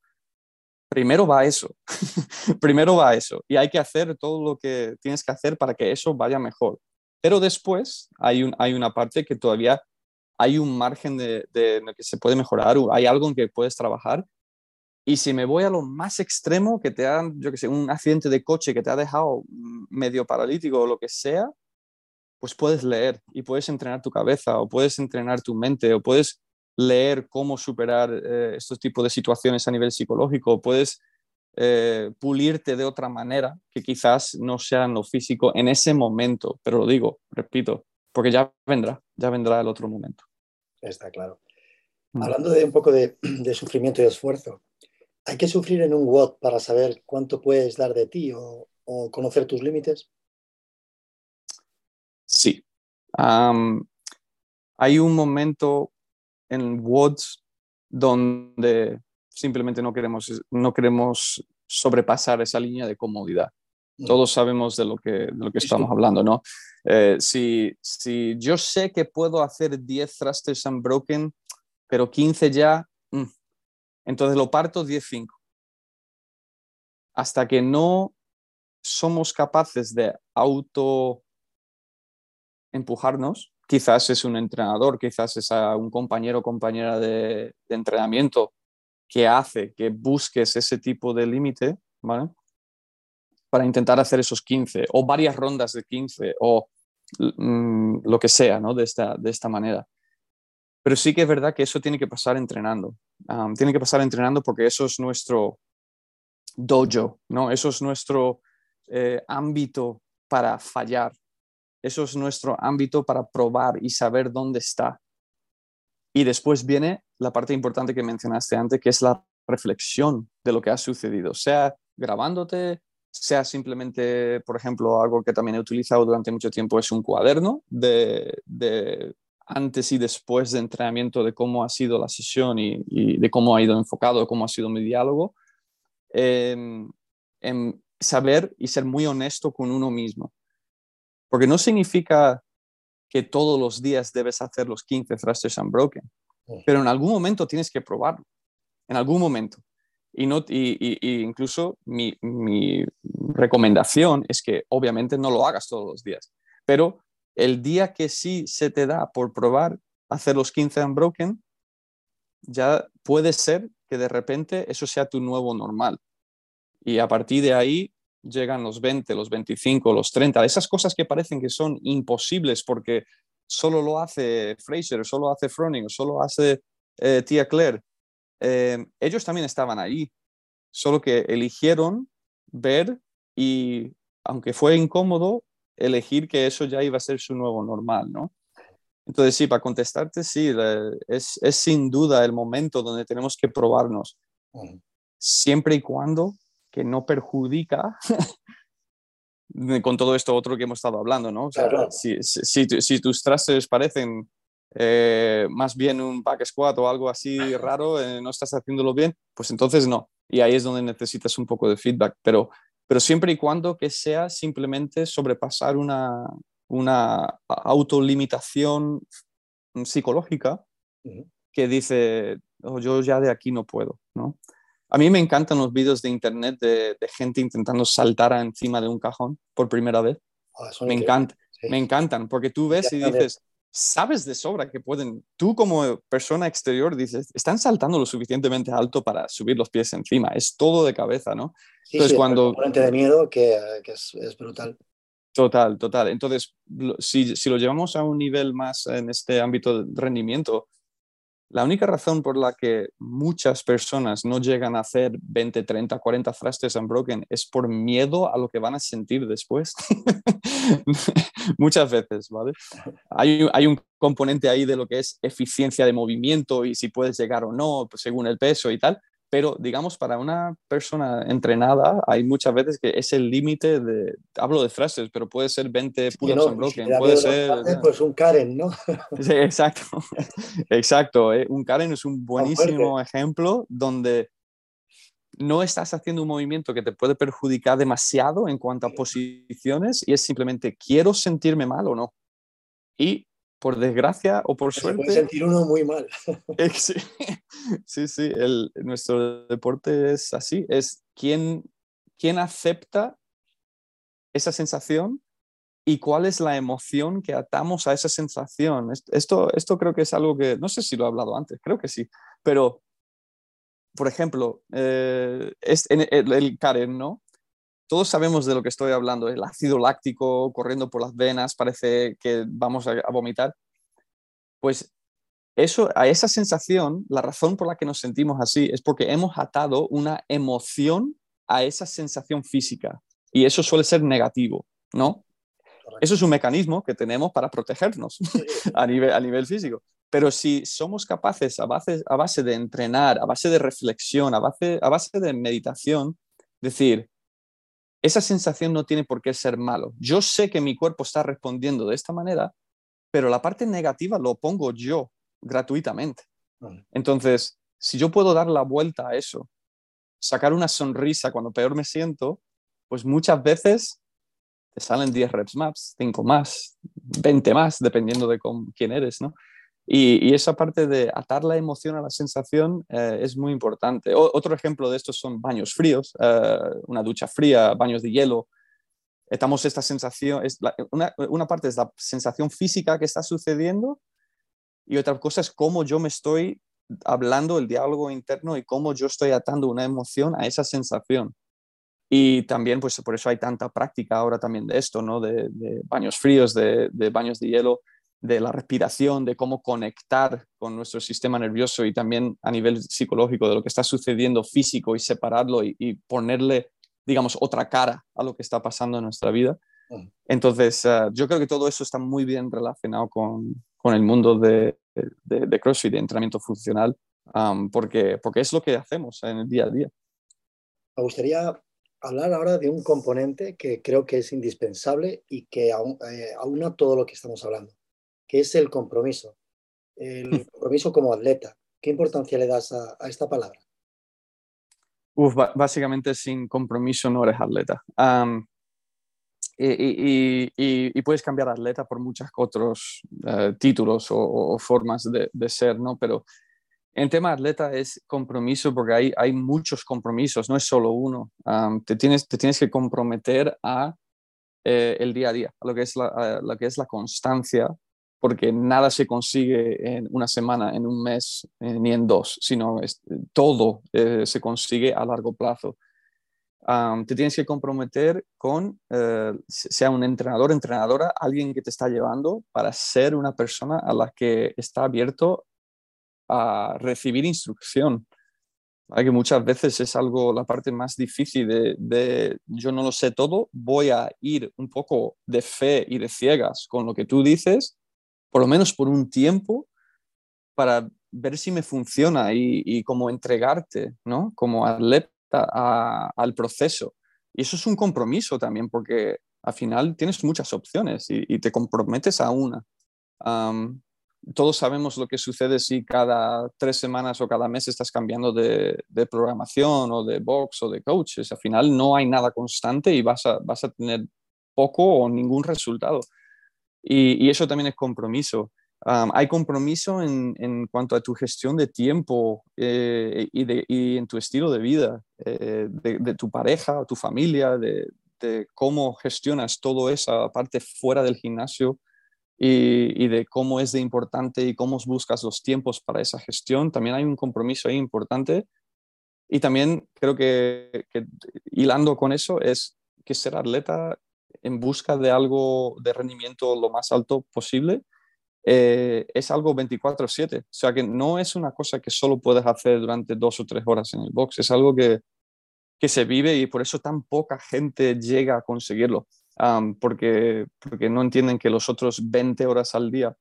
primero va eso. primero va eso. Y hay que hacer todo lo que tienes que hacer para que eso vaya mejor. Pero después hay, un, hay una parte que todavía hay un margen de, de, que se puede mejorar, hay algo en que puedes trabajar. Y si me voy a lo más extremo, que te han, yo que sé, un accidente de coche que te ha dejado medio paralítico o lo que sea, pues puedes leer y puedes entrenar tu cabeza o puedes entrenar tu mente o puedes leer cómo superar eh, estos tipos de situaciones a nivel psicológico, puedes eh, pulirte de otra manera que quizás no sea en lo físico en ese momento, pero lo digo, repito, porque ya vendrá, ya vendrá el otro momento. Está claro. Mm. Hablando de un poco de, de sufrimiento y esfuerzo, ¿Hay que sufrir en un WOD para saber cuánto puedes dar de ti o, conocer tus límites? Sí. hay un momento en WODs donde simplemente no queremos, no queremos sobrepasar esa línea de comodidad. Mm. Todos sabemos de lo que, de lo que estamos hablando, ¿no? Eh, si, si, yo sé que puedo hacer 10 thrusters unbroken, pero 15 ya, mm, entonces lo parto 10-5. Hasta que no somos capaces de auto empujarnos, quizás es un entrenador, quizás es un compañero o compañera de, entrenamiento que hace que busques ese tipo de límite, ¿vale? Para intentar hacer esos 15 o varias rondas de 15 o mm, lo que sea, ¿no? De esta, de esta manera. Pero sí que es verdad que eso tiene que pasar entrenando. tiene que pasar entrenando porque eso es nuestro dojo, ¿no? Eso es nuestro eh, ámbito para fallar. Eso es nuestro ámbito para probar y saber dónde está. Y después viene la parte importante que mencionaste antes, que es la reflexión de lo que ha sucedido, sea grabándote, sea simplemente, por ejemplo, algo que también he utilizado durante mucho tiempo es un cuaderno de, antes y después de entrenamiento de cómo ha sido la sesión y, de cómo ha ido enfocado, cómo ha sido mi diálogo, en saber y ser muy honesto con uno mismo. Porque no significa que todos los días debes hacer los 15 thrusters unbroken, pero en algún momento tienes que probarlo, en algún momento. Y, no, y, incluso mi, mi recomendación es que obviamente no lo hagas todos los días, pero el día que sí se te da por probar hacer los 15 unbroken, ya puede ser que de repente eso sea tu nuevo normal. Y a partir de ahí llegan los 20, los 25, los 30, esas cosas que parecen que son imposibles porque solo lo hace Fraser, solo hace Froning, solo hace eh, Tia Claire, eh, ellos también estaban ahí, solo que eligieron ver y, aunque fue incómodo, elegir que eso ya iba a ser su nuevo normal, ¿no? Entonces, sí, para contestarte, sí, es, es sin duda el momento donde tenemos que probarnos, siempre y cuando que no perjudica con todo esto otro que hemos estado hablando, ¿no? O sea, si, si, si, tus trastes parecen eh, más bien un back squat o algo así raro, eh, no estás haciéndolo bien, pues entonces no. Y ahí es donde necesitas un poco de feedback, pero, pero siempre y cuando que sea simplemente sobrepasar una, una autolimitación psicológica que dice, oh, yo ya de aquí no puedo, ¿no? A mí me encantan los vídeos de internet de, gente intentando saltar encima de un cajón por primera vez. Ah, me, encanta, me encantan, porque tú ves y dices, sabes de sobra que pueden, tú como persona exterior dices, están saltando lo suficientemente alto para subir los pies encima, es todo de cabeza, ¿no? Sí, Entonces, sí, cuando... de miedo que, que es, es, brutal. Total, total. Entonces, si, si, lo llevamos a un nivel más en este ámbito de rendimiento, la única razón por la que muchas personas no llegan a hacer 20, 30, 40 thrusters unbroken es por miedo a lo que van a sentir después. Muchas veces, ¿vale? Hay, hay, un componente ahí de lo que es eficiencia de movimiento y si puedes llegar o no, pues según el peso y tal, pero digamos para una persona entrenada hay muchas veces que es el límite de, hablo de frases, pero puede ser 20 pull-ups en bloque, puede ser... pues un Karen, ¿no? sí, exacto, exacto. ¿eh? Un Karen es un buenísimo ejemplo donde no estás haciendo un movimiento que te puede perjudicar demasiado en cuanto a posiciones y es simplemente quiero sentirme mal o no. Y por desgracia o por suerte. Puede sentir uno muy mal. sí, sí, el, nuestro deporte es así, es quién, quién acepta esa sensación y cuál es la emoción que atamos a esa sensación. Esto, esto creo que es algo que, no sé si lo he hablado antes, creo que sí, pero, por ejemplo, eh, es el, el Karen, ¿no? Todos sabemos de lo que estoy hablando, el ácido láctico corriendo por las venas, parece que vamos a, vomitar. Pues eso, a esa sensación, la razón por la que nos sentimos así es porque hemos atado una emoción a esa sensación física y eso suele ser negativo, ¿no? Eso es un mecanismo que tenemos para protegernos a nivel, a nivel físico. Pero si somos capaces a base, a base de entrenar, a base de reflexión, a base, a base de meditación, decir, esa sensación no tiene por qué ser malo. Yo sé que mi cuerpo está respondiendo de esta manera, pero la parte negativa lo pongo yo gratuitamente. Entonces, si yo puedo dar la vuelta a eso, sacar una sonrisa cuando peor me siento, pues muchas veces te salen 10 reps más, 5 más, 20 más, dependiendo de quién eres, ¿no? Y, esa parte de atar la emoción a la sensación eh, es muy importante. otro ejemplo de esto son baños fríos, eh, una ducha fría, baños de hielo. Estamos esta sensación, es una, una, parte es la sensación física que está sucediendo y otra cosa es cómo yo me estoy hablando, el diálogo interno y cómo yo estoy atando una emoción a esa sensación. Y también, pues por eso hay tanta práctica ahora también de esto, ¿no? De, baños fríos, de baños de hielo de la respiración, de cómo conectar con nuestro sistema nervioso y también a nivel psicológico de lo que está sucediendo físico y separarlo y, ponerle, digamos, otra cara a lo que está pasando en nuestra vida. Entonces, eh, yo creo que todo eso está muy bien relacionado con, con el mundo de, de, de, CrossFit, de entrenamiento funcional, porque, porque es lo que hacemos en el día a día. Me gustaría hablar ahora de un componente que creo que es indispensable y que eh, aúna todo lo que estamos hablando que es el compromiso. El compromiso como atleta. ¿Qué importancia le das a, esta palabra? Uf, básicamente sin compromiso no eres atleta. y, puedes cambiar atleta por muchos otros eh, títulos o, formas de, ser, ¿no? Pero en tema atleta es compromiso porque hay, hay muchos compromisos, no es solo uno. te, tienes, te tienes que comprometer a eh, el día a día, a lo que es la, lo que es la constancia porque nada se consigue en una semana, en un mes, eh, ni en dos, sino es, todo eh, se consigue a largo plazo. te tienes que comprometer con, eh, sea un entrenador, entrenadora, alguien que te está llevando para ser una persona a la que está abierto a recibir instrucción. Que muchas veces es algo, la parte más difícil de, de, yo no lo sé todo, voy a ir un poco de fe y de ciegas con lo que tú dices, por lo menos por un tiempo, para ver si me funciona y, y como entregarte, ¿no? Como atleta al proceso. Y eso es un compromiso también, porque al final tienes muchas opciones y, te comprometes a una. todos sabemos lo que sucede si cada tres semanas o cada mes estás cambiando de, programación o de box o de coaches. Al final no hay nada constante y vas a, vas a tener poco o ningún resultado. Y, eso también es compromiso hay compromiso en, en, cuanto a tu gestión de tiempo eh, y, de, y, en tu estilo de vida, eh, de, tu pareja, tu familia, de, cómo gestionas toda esa parte fuera del gimnasio y, y, de cómo es de importante y cómo buscas los tiempos para esa gestión. También hay un compromiso ahí importante. Y también creo que, que hilando con eso es que ser atleta en busca de algo de rendimiento lo más alto posible eh, es algo 24/7. O sea que no es una cosa que solo puedes hacer durante dos o tres horas en el box, es algo que, que se vive y por eso tan poca gente llega a conseguirlo, porque, porque no entienden que los otros 20 horas al día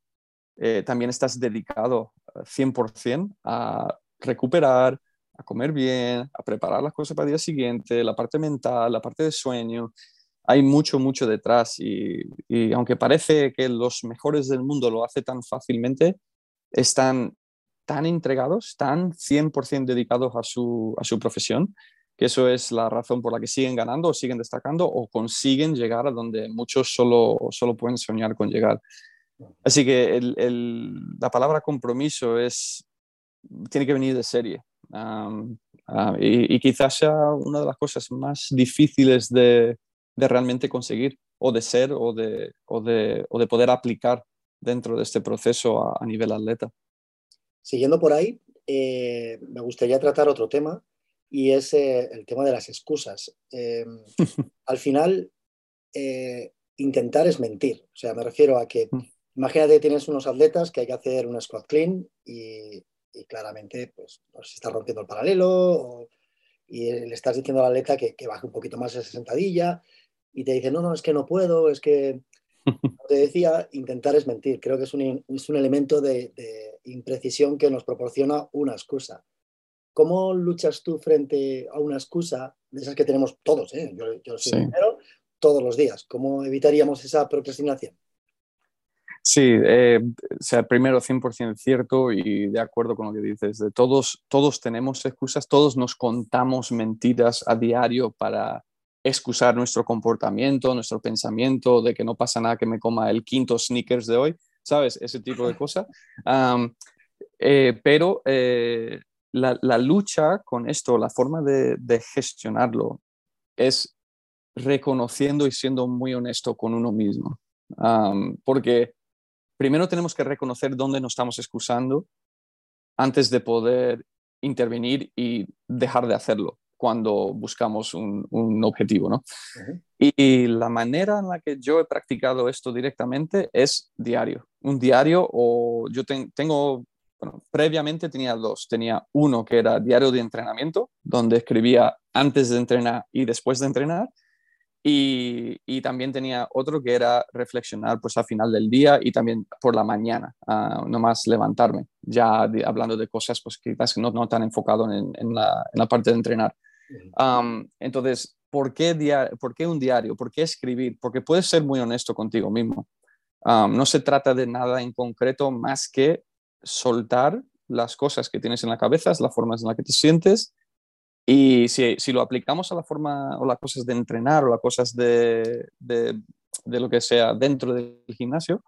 eh, también estás dedicado 100% eh, a recuperar, a comer bien, a preparar las cosas para el día siguiente, la parte mental, la parte de sueño hay mucho, mucho detrás y, aunque parece que los mejores del mundo lo hace tan fácilmente, están tan entregados, tan 100% dedicados a su, a su profesión, que eso es la razón por la que siguen ganando o siguen destacando o consiguen llegar a donde muchos solo, solo pueden soñar con llegar. Así que la palabra compromiso es, tiene que venir de serie. Ah, y, y, quizás sea una de las cosas más difíciles de, de realmente conseguir o de ser o de, o de, o de poder aplicar dentro de este proceso a, nivel atleta. Siguiendo por ahí, eh, me gustaría tratar otro tema y es eh, el tema de las excusas. Em, al final, eh, intentar es mentir. O sea, me refiero a que, mm. imagínate que tienes unos atletas que hay que hacer un squat clean y, claramente pues, se está rompiendo el paralelo y le estás diciendo al atleta que, que baje un poquito más esa sentadilla y te dice, no, no, es que no puedo, es que, como te decía, intentar es mentir. Creo que es un, es un elemento de, imprecisión que nos proporciona una excusa. ¿Cómo luchas tú frente a una excusa de esas que tenemos todos? ¿eh? Yo, yo soy primero, todos los días. ¿Cómo evitaríamos esa procrastinación? Sí, eh, o sea, primero 100% cierto y de acuerdo con lo que dices. De todos, todos tenemos excusas, todos nos contamos mentiras a diario para excusar nuestro comportamiento, nuestro pensamiento de que no pasa nada que me coma el quinto sneakers de hoy, ¿sabes? Ese tipo de cosas. Eh, pero eh, la, lucha con esto, la forma de, gestionarlo es reconociendo y siendo muy honesto con uno mismo. porque primero tenemos que reconocer dónde nos estamos excusando antes de poder intervenir y dejar de hacerlo cuando buscamos un, objetivo, ¿no? y, la manera en la que yo he practicado esto directamente es diario. Un diario o yo tengo, bueno, previamente tenía dos. Tenía uno que era diario de entrenamiento, donde escribía antes de entrenar y después de entrenar. Y, y, también tenía otro que era reflexionar pues al final del día y también por la mañana, uh, nomás levantarme, ya hablando de cosas pues quizás no, no tan enfocado en, en, la, en, la, parte de entrenar entonces, ¿por qué, ¿por qué un diario? ¿Por qué escribir? Porque puedes ser muy honesto contigo mismo. no se trata de nada en concreto más que soltar las cosas que tienes en la cabeza, las formas en las que te sientes. Y si, lo aplicamos a la forma o las cosas de entrenar o las cosas de, de, de lo que sea dentro del gimnasio,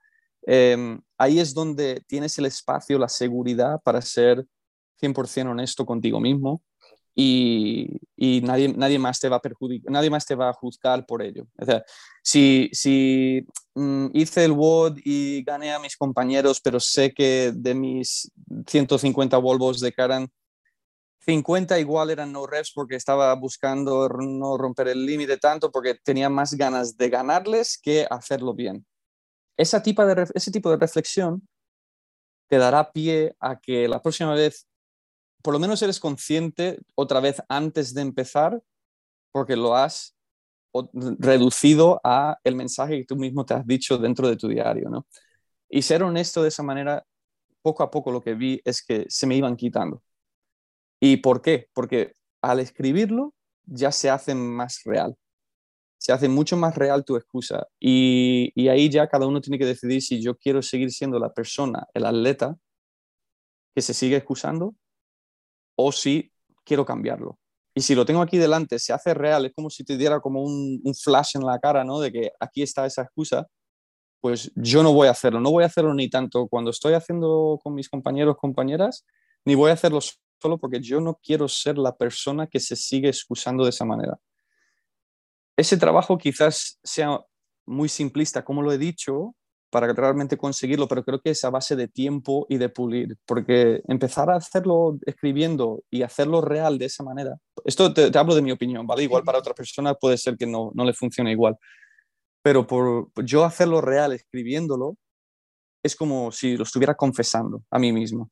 em, ahí es donde tienes el espacio, la seguridad para ser 100% honesto contigo mismo y, nadie, nadie, más te va a perjudicar, nadie más te va a juzgar por ello. O sea, si, si mm, hice el WOD y gané a mis compañeros, pero sé que de mis 150 Volvos de Karan, 50 igual eran no reps porque estaba buscando no romper el límite tanto porque tenía más ganas de ganarles que hacerlo bien. Esa de, ese tipo de reflexión te dará pie a que la próxima vez, por lo menos eres consciente otra vez antes de empezar, porque lo has reducido a el mensaje que tú mismo te has dicho dentro de tu diario, ¿no? Y ser honesto de esa manera, poco a poco lo que vi es que se me iban quitando. ¿Y por qué? Porque al escribirlo ya se hace más real. Se hace mucho más real tu excusa. Y, y ahí ya cada uno tiene que decidir si yo quiero seguir siendo la persona, el atleta, que se sigue excusando, o si quiero cambiarlo. Y si lo tengo aquí delante, se hace real, es como si te diera como un, un, flash en la cara, ¿no? De que aquí está esa excusa, pues yo no voy a hacerlo. No voy a hacerlo ni tanto cuando estoy haciendo con mis compañeros, compañeras, ni voy a hacerlo solo porque yo no quiero ser la persona que se sigue excusando de esa manera. Ese trabajo quizás sea muy simplista, como lo he dicho, para realmente conseguirlo, pero creo que es a base de tiempo y de pulir, porque empezar a hacerlo escribiendo y hacerlo real de esa manera, esto te, hablo de mi opinión, ¿vale? Igual para otra persona puede ser que no, no le funcione igual, pero por yo hacerlo real escribiéndolo es como si lo estuviera confesando a mí mismo.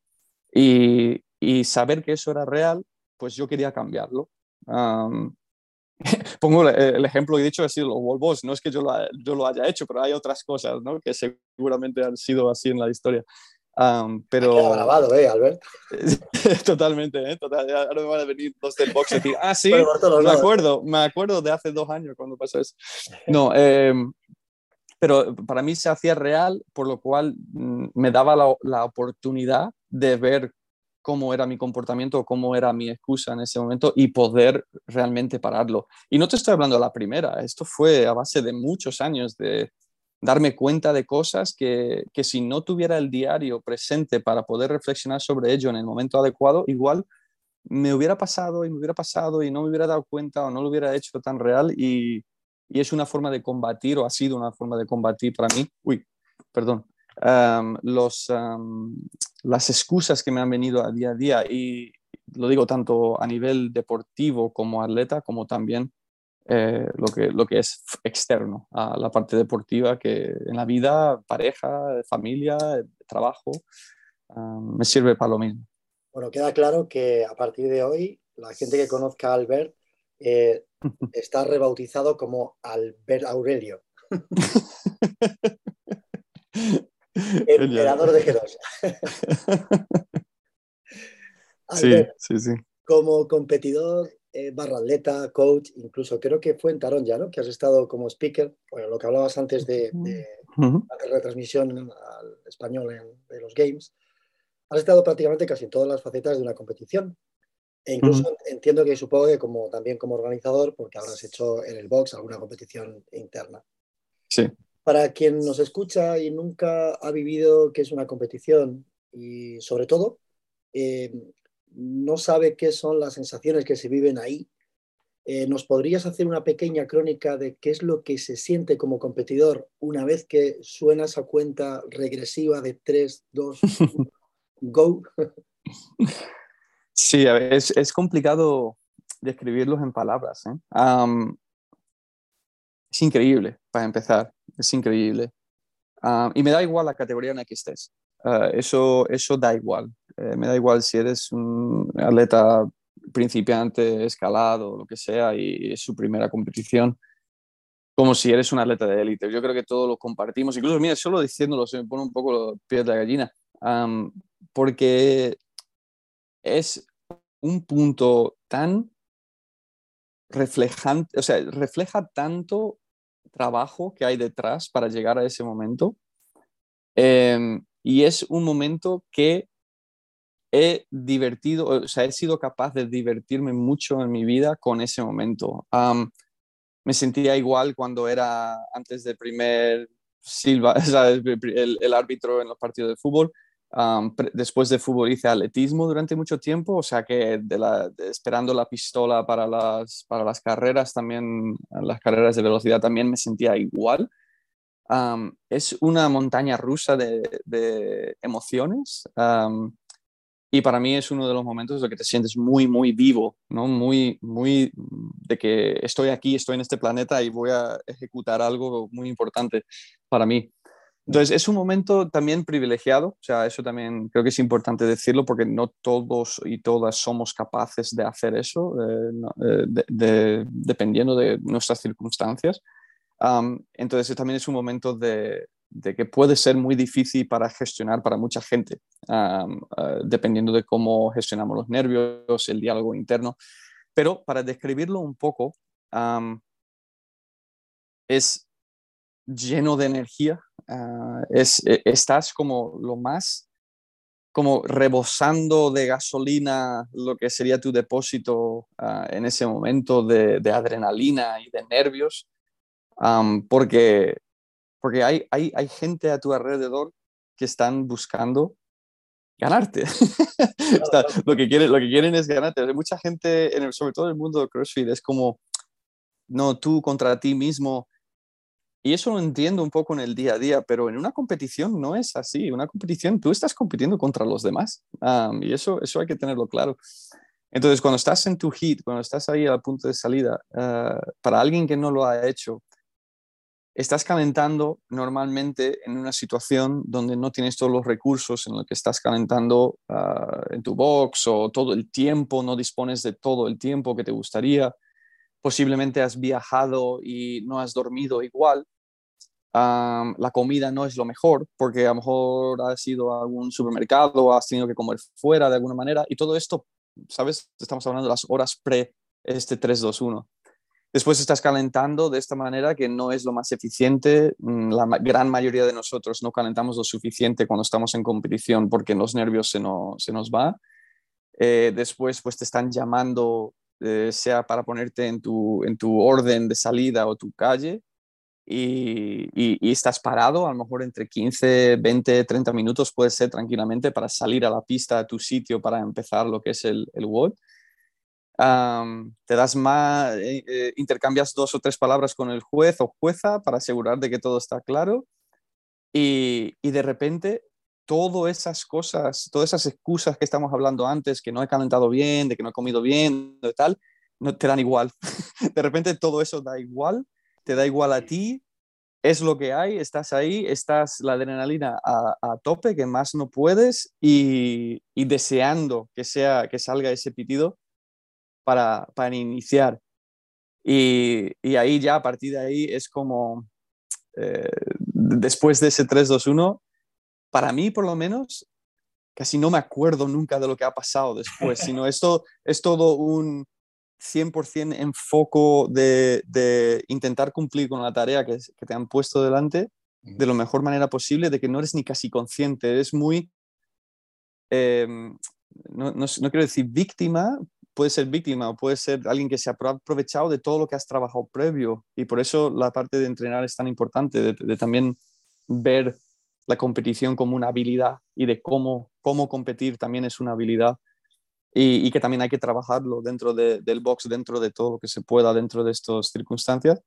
Y, y saber que eso era real, pues yo quería cambiarlo. pongo el ejemplo que he dicho, sido los Wolvos. No es que yo lo, yo lo, haya hecho, pero hay otras cosas ¿no? que seguramente han sido así en la historia. Um, pero... Ha grabado, ¿eh, Albert? Totalmente, ¿eh? Total, ahora me van a venir los del box y decir, ah, sí, me acuerdo, me acuerdo de hace dos años cuando pasó eso. No, eh, pero para mí se hacía real, por lo cual mm, me daba la, la oportunidad de ver cómo era mi comportamiento, cómo era mi excusa en ese momento y poder realmente pararlo. Y no te estoy hablando de la primera, esto fue a base de muchos años de darme cuenta de cosas que, que si no tuviera el diario presente para poder reflexionar sobre ello en el momento adecuado, igual me hubiera pasado y me hubiera pasado y no me hubiera dado cuenta o no lo hubiera hecho tan real y, y es una forma de combatir o ha sido una forma de combatir para mí. Uy, perdón, los, las excusas que me han venido a día a día y lo digo tanto a nivel deportivo como atleta, como también eh, lo, que, lo que es externo a la parte deportiva, que en la vida, pareja, familia, trabajo, me sirve para lo mismo. Bueno, queda claro que a partir de hoy, la gente que conozca a Albert eh, está rebautizado como Albert Aurelio. Emperador de Geros. sí, sí, sí. Como competidor, eh, barra atleta, coach, incluso creo que fue en Tarón ya, ¿no? Que has estado como speaker, bueno, lo que hablabas antes de, de hacer retransmisión al español de los games. Has estado prácticamente casi en todas las facetas de una competición. E incluso entiendo que supongo que como, también como organizador, porque habrás hecho en el box alguna competición interna. Sí. Para quien nos escucha y nunca ha vivido qué es una competición y sobre todo eh, no sabe qué son las sensaciones que se viven ahí, eh, ¿nos podrías hacer una pequeña crónica de qué es lo que se siente como competidor una vez que suena esa cuenta regresiva de 3, 2, go? Sí, es, es complicado describirlos en palabras. ¿eh? es increíble, para empezar es increíble. Ah, y me da igual la categoría en la que estés. Ah, eso, eso da igual. Eh, me da igual si eres un atleta principiante, escalado, lo que sea, y es su primera competición, como si eres un atleta de élite. Yo creo que todos lo compartimos. Incluso, mira, solo diciéndolo se me pone un poco los pies de gallina, porque es un punto tan reflejante, o sea, refleja tanto trabajo que hay detrás para llegar a ese momento. Em, y es un momento que he divertido, o sea, he sido capaz de divertirme mucho en mi vida con ese momento. me sentía igual cuando era antes del primer Silva, El, el, árbitro en los partidos de fútbol después de fútbol hice atletismo durante mucho tiempo, o sea que esperando la pistola para las, para las carreras, también las carreras de velocidad también me sentía igual. es una montaña rusa de, emociones Y para mí es uno de los momentos en que te sientes muy, muy vivo, ¿no? Muy, muy de que estoy aquí, estoy en este planeta y voy a ejecutar algo muy importante para mí. Entonces, es un momento también privilegiado, o sea, eso también creo que es importante decirlo porque no todos y todas somos capaces de hacer eso, eh, eh, dependiendo de nuestras circunstancias. entonces, también es un momento de, que puede ser muy difícil para gestionar para mucha gente, eh, dependiendo de cómo gestionamos los nervios, el diálogo interno. Pero para describirlo un poco, es lleno de energía, ah, es, e, estás como lo más, como rebosando de gasolina lo que sería tu depósito ah, en ese momento de, adrenalina y de nervios, porque, porque hay, hay, hay gente a tu alrededor que están buscando ganarte. lo, que quieren, lo que quieren es ganarte. Hay mucha gente, en sobre todo en el mundo de CrossFit, es como, no, tú contra ti mismo, y eso lo entiendo un poco en el día a día, pero en una competición no es así. Una competición, tú estás compitiendo contra los demás. y eso, eso hay que tenerlo claro. Entonces, cuando estás en tu hit, cuando estás ahí al punto de salida, ah, para alguien que no lo ha hecho, estás calentando normalmente en una situación donde no tienes todos los recursos en lo que estás calentando ah, en tu box o todo el tiempo, no dispones de todo el tiempo que te gustaría posiblemente has viajado y no has dormido igual, la comida no es lo mejor porque a lo mejor has ido a algún supermercado, has tenido que comer fuera de alguna manera y todo esto, ¿sabes? Estamos hablando de las horas pre este 3-2-1. Después estás calentando de esta manera que no es lo más eficiente. Mm, la gran mayoría de nosotros no calentamos lo suficiente cuando estamos en competición porque los nervios se, se nos va. Eh, después pues te están llamando eh, sea para ponerte en tu, en tu orden de salida o tu calle y, y, estás parado, a lo mejor entre 15, 20, 30 minutos puede ser tranquilamente para salir a la pista a tu sitio para empezar lo que es el, el WOD. te das más, eh, eh, intercambias dos o tres palabras con el juez o jueza para asegurar de que todo está claro y, y de repente todas esas cosas, todas esas excusas que estamos hablando antes, que no he calentado bien, de que no he comido bien, de tal, no te dan igual. de repente todo eso da igual, te da igual a ti, es lo que hay, estás ahí, estás la adrenalina a, tope, que más no puedes, y, deseando que, sea, que salga ese pitido para, para iniciar. Y, y, ahí ya, a partir de ahí, es como, eh, después de ese 3-2-1, para mí por lo menos, casi no me acuerdo nunca de lo que ha pasado después, sino esto es todo un 100% enfoco de, de, intentar cumplir con la tarea que, que, te han puesto delante de la mejor manera posible, de que no eres ni casi consciente, eres muy, em, no, no, quiero decir víctima, puede ser víctima o puede ser alguien que se ha aprovechado de todo lo que has trabajado previo. Y por eso la parte de entrenar es tan importante, de, de también ver la competición como una habilidad y de cómo, cómo competir también es una habilidad y, que también hay que trabajarlo dentro del box, dentro de todo lo que se pueda dentro de estas circunstancias.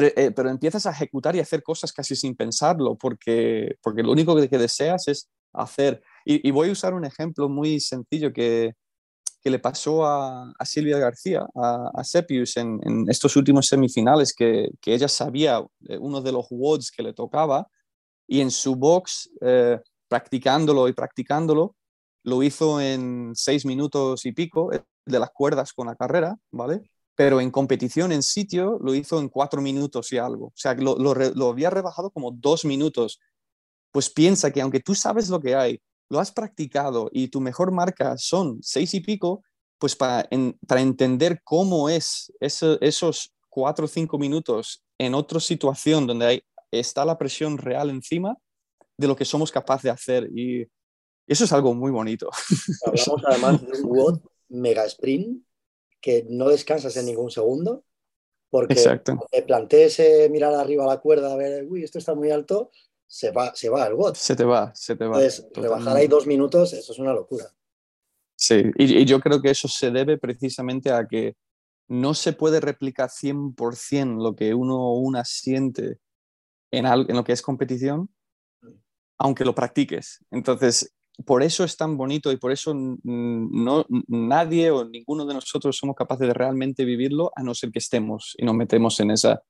Eh, pero, empiezas a ejecutar y hacer cosas casi sin pensarlo, porque, porque lo único que, deseas es hacer. Y, voy a usar un ejemplo muy sencillo que, que le pasó a, a, Silvia García, a, Sepius, en, en, estos últimos semifinales, que, que, ella sabía eh, uno de los WODs que le tocaba y en su box, eh, practicándolo y practicándolo, lo hizo en seis minutos y pico eh, de las cuerdas con la carrera, ¿vale? Pero en competición en sitio lo hizo en cuatro minutos y algo. O sea, lo, había rebajado como dos minutos. Pues piensa que aunque tú sabes lo que hay, lo has practicado y tu mejor marca son seis y pico, pues para, para entender cómo es esos cuatro o cinco minutos en otra situación donde hay, está la presión real encima de lo que somos capaces de hacer. Y eso es algo muy bonito. Hablamos además de un WOD mega sprint que no descansas en ningún segundo. Porque te plantees mirar arriba la cuerda, a ver, uy, esto está muy alto, se va, se va el bot. Se te va, se te va. Entonces, rebajar ahí dos minutos, eso es una locura. Sí, y, yo creo que eso se debe precisamente a que no se puede replicar 100% lo que uno o una siente en, en lo que es competición, aunque lo practiques. Entonces, por eso es tan bonito y por eso no, nadie o ninguno de nosotros somos capaces de realmente vivirlo a no ser que estemos y nos metemos en esa,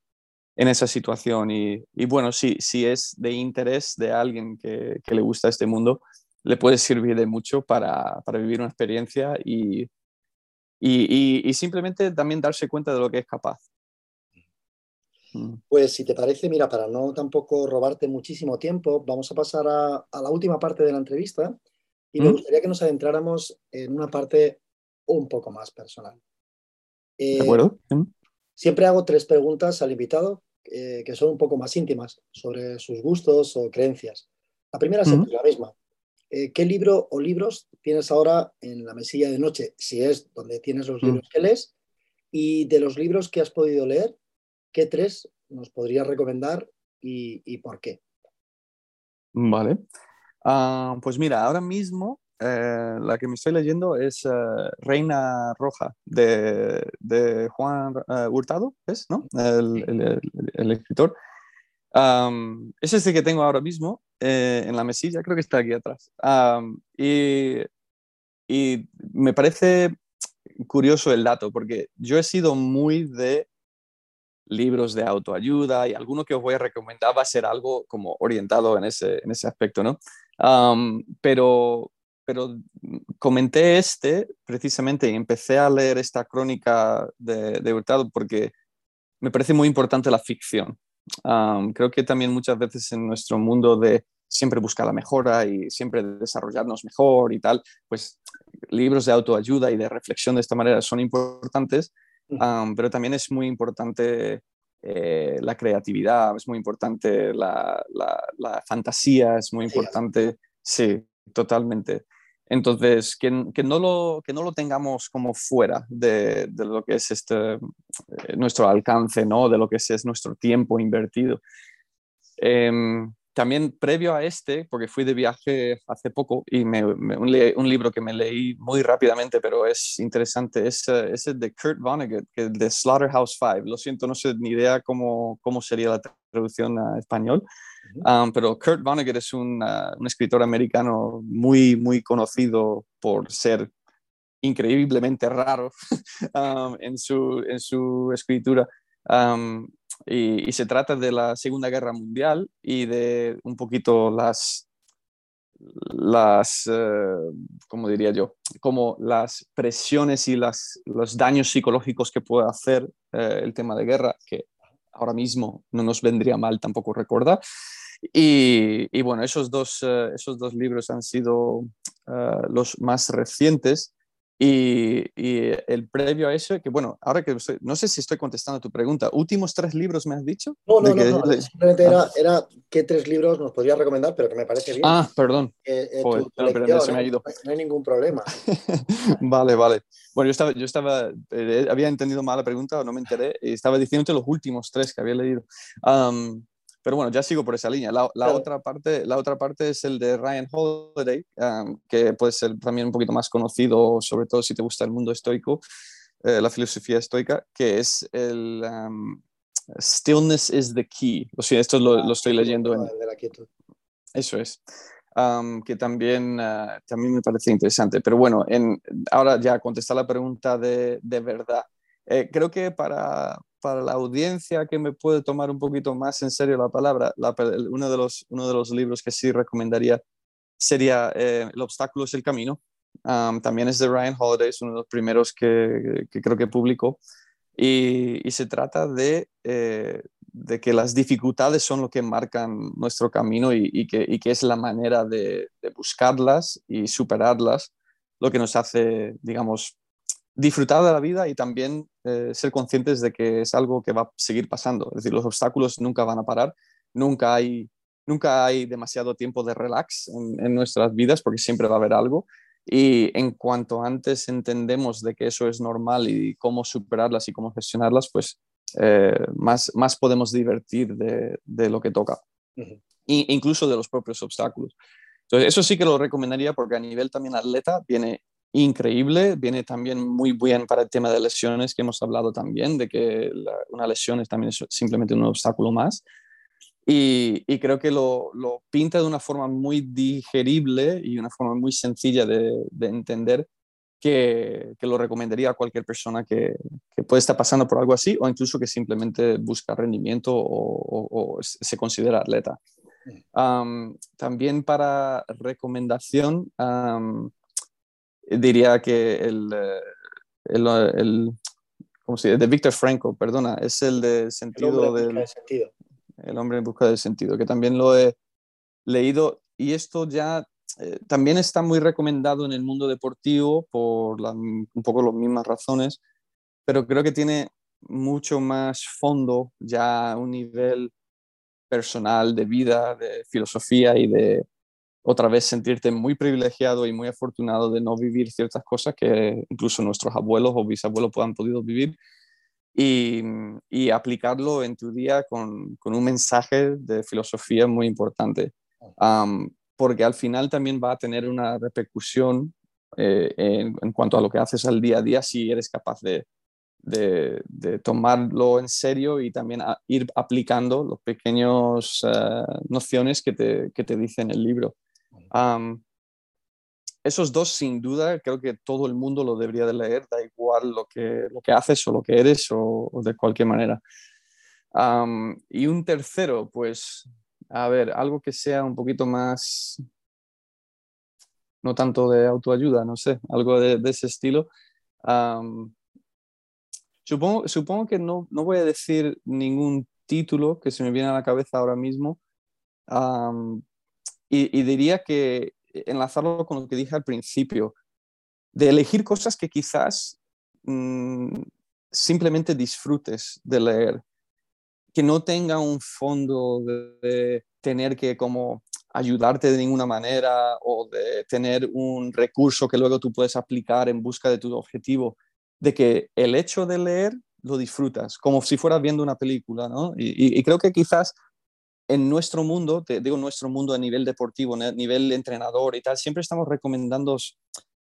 en esa situación. Y, bueno, si, si es de interés de alguien que, le gusta este mundo, le puede servir de mucho para, vivir una experiencia y, y, simplemente también darse cuenta de lo que es capaz. Mm. Pues si te parece, mira, para no tampoco robarte muchísimo tiempo, vamos a pasar a, la última parte de la entrevista y me mm. gustaría que nos adentráramos en una parte un poco más personal. ¿De acuerdo? Eh, siempre hago tres preguntas al invitado eh, que son un poco más íntimas sobre sus gustos o creencias. La primera es la misma. Eh, ¿Qué libro o libros tienes ahora en la mesilla de noche, si es donde tienes los mm. libros que lees? Y de los libros que has podido leer, ¿qué tres nos podrías recomendar y, por qué? Vale. Ah, pues mira, ahora mismo eh, la que me estoy leyendo es eh, Reina Roja de, Juan eh, Hurtado, ¿es? ¿No? El, escritor. ese es el que tengo ahora mismo en la mesilla, creo que está aquí atrás. y, y me parece curioso el dato, porque yo he sido muy de libros de autoayuda y alguno que os voy a recomendar va a ser algo como orientado en ese, en ese aspecto, ¿no? pero, pero comenté este precisamente y empecé a leer esta crónica de, de Hurtado porque me parece muy importante la ficción. creo que también muchas veces en nuestro mundo de siempre buscar la mejora y siempre desarrollarnos mejor y tal, pues libros de autoayuda y de reflexión de esta manera son importantes, pero también es muy importante eh, la creatividad, es muy importante la, la, fantasía, es muy importante, sí, totalmente. Entonces, que, no lo, que no lo tengamos como fuera de, de lo que es este, eh, nuestro alcance, ¿no? de lo que es, nuestro tiempo invertido. Em, también previo a este, porque fui de viaje hace poco y me, un, libro que me leí muy rápidamente, pero es interesante, es, eh, es el de Kurt Vonnegut, que es de Slaughterhouse Five. Lo siento, no sé ni idea cómo, cómo sería la traducción a español, um, pero Kurt Vonnegut es un, uh, un, escritor americano muy, muy conocido por ser increíblemente raro um, en, su, en su escritura. Um, y, se trata de la Segunda Guerra Mundial y de un poquito las, las eh, ¿cómo diría yo? Como las presiones y las, los daños psicológicos que puede hacer eh, el tema de guerra, que ahora mismo no nos vendría mal tampoco recordar. Y, bueno, esos dos, eh, esos dos libros han sido los más recientes y, el previo a eso, que bueno, ahora que no sé si estoy contestando a tu pregunta, ¿últimos tres libros me has dicho? No, no, no, simplemente era, era, qué tres libros nos podrías recomendar, pero que me parece bien. Ah, perdón. Eh, no, se me ha ido. no hay ningún problema. vale, vale. Bueno, yo estaba, yo estaba eh, había entendido mal la pregunta o no me enteré y estaba diciéndote los últimos tres que había leído. Pero bueno, ya sigo por esa línea. La, otra, parte, la otra parte es el de Ryan Holiday, um, que puede ser también un poquito más conocido, sobre todo si te gusta el mundo estoico, eh, la filosofía estoica, que es el um, Stillness is the Key. O sea, esto lo, lo estoy leyendo en... De la Eso es. Um, que también, uh, también me parece interesante. Pero bueno, en, ahora ya contestar la pregunta de, de verdad. Eh, creo que para, para la audiencia que me puede tomar un poquito más en serio la palabra, uno, de los, libros que sí recomendaría sería eh, El obstáculo es el camino. también es de Ryan Holiday, es uno de los primeros que, creo que publicó. Y, se trata de, eh, de, que las dificultades son lo que marcan nuestro camino y, que, es la manera de buscarlas y superarlas lo que nos hace, digamos, disfrutar de la vida y también eh, ser conscientes de que es algo que va a seguir pasando. Es decir, los obstáculos nunca van a parar, nunca hay, nunca hay demasiado tiempo de relax en, nuestras vidas porque siempre va a haber algo. Y en cuanto antes entendemos de que eso es normal y cómo superarlas y cómo gestionarlas, pues eh, más, más podemos divertir de, de lo que toca. incluso de los propios obstáculos. Entonces, eso sí que lo recomendaría porque a nivel también atleta viene increíble, viene también muy bien para el tema de lesiones que hemos hablado también, de que una lesión es también simplemente un obstáculo más. Y, creo que lo, pinta de una forma muy digerible y una forma muy sencilla de, entender que, lo recomendaría a cualquier persona que, puede estar pasando por algo así o incluso que simplemente busca rendimiento o, se considera atleta. también para recomendación, diría que el, eh, el, el ¿cómo se dice? De Víctor Franco, perdona, es el de sentido del... sentido. El hombre en busca del sentido, que también lo he leído y esto ya eh, también está muy recomendado en el mundo deportivo por un poco las mismas razones, pero creo que tiene mucho más fondo, ya a un nivel personal de vida, de filosofía y de otra vez sentirte muy privilegiado y muy afortunado de no vivir ciertas cosas que incluso nuestros abuelos o bisabuelos puedan podido vivir y, aplicarlo en tu día con, un mensaje de filosofía muy importante. porque al final también va a tener una repercusión eh, en, cuanto a lo que haces al día a día si eres capaz de, tomarlo en serio y también ir aplicando las pequeñas eh, nociones que te, que te dice en el libro esos dos, sin duda, creo que todo el mundo lo debería de leer, da igual lo que, lo que haces o lo que eres o, de cualquier manera. y un tercero, pues, a ver, algo que sea un poquito más, no tanto de autoayuda, no sé, algo de, ese estilo. supongo, supongo que no, no, voy a decir ningún título que se me viene a la cabeza ahora mismo. Y, diría que enlazarlo con lo que dije al principio, de elegir cosas que quizás mm, simplemente disfrutes de leer, que no tenga un fondo de, tener que como ayudarte de ninguna manera o de tener un recurso que luego tú puedes aplicar en busca de tu objetivo, de que el hecho de leer lo disfrutas, como si fueras viendo una película, ¿no? y creo que quizás en nuestro mundo, te digo nuestro mundo a nivel deportivo, a nivel entrenador y tal, siempre estamos recomendando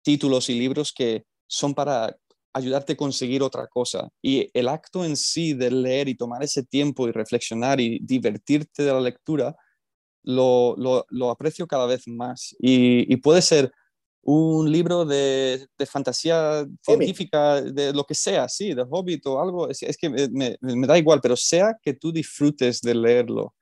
títulos y libros que son para ayudarte a conseguir otra cosa. Y el acto en sí de leer y tomar ese tiempo y reflexionar y divertirte de la lectura, lo, lo, aprecio cada vez más. Y, puede ser un libro de, de, fantasía científica, de lo que sea, sí, de Hobbit o algo, es, que me, me, da igual, pero sea que tú disfrutes de leerlo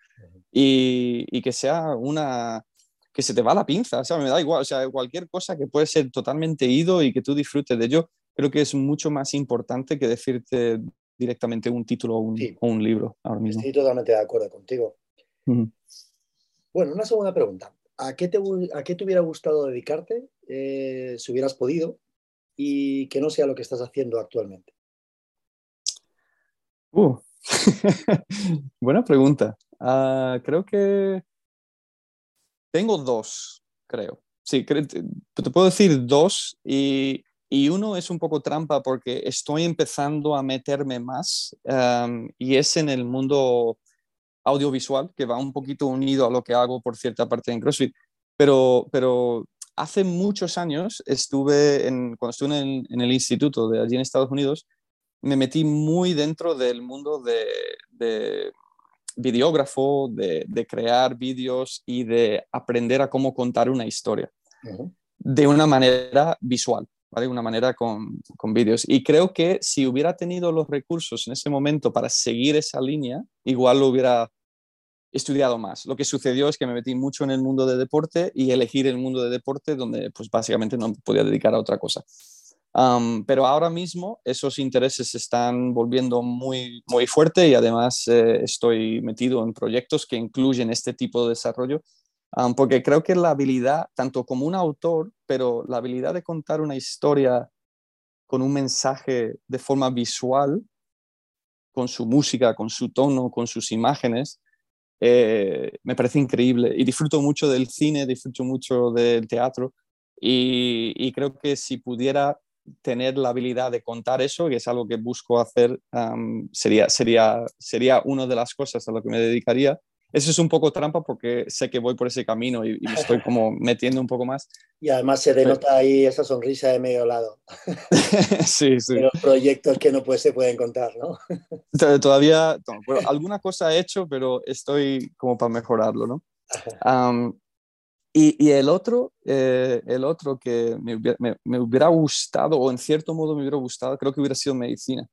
y, que sea una que se te va la pinza, o sea, me da igual, o sea, cualquier cosa que puede ser totalmente ido y que tú disfrutes de ello, creo que es mucho más importante que decirte directamente un título o un, libro ahora mismo. Estoy totalmente de acuerdo contigo. Bueno, una segunda pregunta. ¿A qué te, a qué te hubiera gustado dedicarte eh, si hubieras podido y que no sea lo que estás haciendo actualmente? Uh. Buena pregunta. Ah, creo que tengo dos, creo. Sí, te puedo decir dos y, y, uno es un poco trampa porque estoy empezando a meterme más y es en el mundo audiovisual, que va un poquito unido a lo que hago por cierta parte en CrossFit. Pero, pero hace muchos años estuve, en, cuando estuve en, en el instituto de allí en Estados Unidos, me metí muy dentro del mundo de, de videógrafo, de, crear vídeos y de aprender a cómo contar una historia de una manera visual, de una manera con, con vídeos. Y creo que si hubiera tenido los recursos en ese momento para seguir esa línea, igual lo hubiera estudiado más. Lo que sucedió es que me metí mucho en el mundo de deporte y elegir el mundo de deporte donde pues básicamente no podía dedicar a otra cosa pero ahora mismo esos intereses se están volviendo muy, muy fuerte y además eh, estoy metido en proyectos que incluyen este tipo de desarrollo, porque creo que la habilidad, tanto como un autor, pero la habilidad de contar una historia con un mensaje de forma visual, con su música, con su tono, con sus imágenes, eh, me parece increíble. Y disfruto mucho del cine, disfruto mucho del teatro. Y, y, creo que si pudiera tener la habilidad de contar eso, que es algo que busco hacer, sería, sería, sería una de las cosas a lo que me dedicaría. eso es un poco trampa porque sé que voy por ese camino y, me estoy como metiendo un poco más. Y además se denota ahí esa sonrisa de medio lado. sí, sí. los proyectos que no pues, se pueden contar, ¿no? Todavía, alguna cosa he hecho, pero estoy como para mejorarlo, ¿no? Y, el otro, eh, el otro que me hubiera, gustado, o en cierto modo me hubiera gustado, creo que hubiera sido medicina.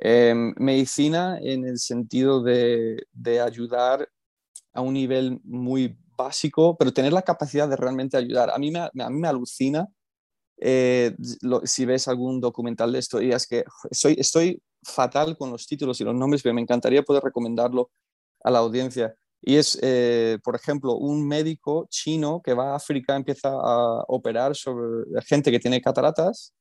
Em, medicina en el sentido de, de, ayudar a un nivel muy básico, pero tener la capacidad de realmente ayudar. A mí me, a mí me alucina eh, si ves algún documental de esto y es que soy, estoy fatal con los títulos y los nombres, pero me encantaría poder recomendarlo a la audiencia. Y es, eh, por ejemplo, un médico chino que va a África, empieza a operar sobre gente que tiene cataratas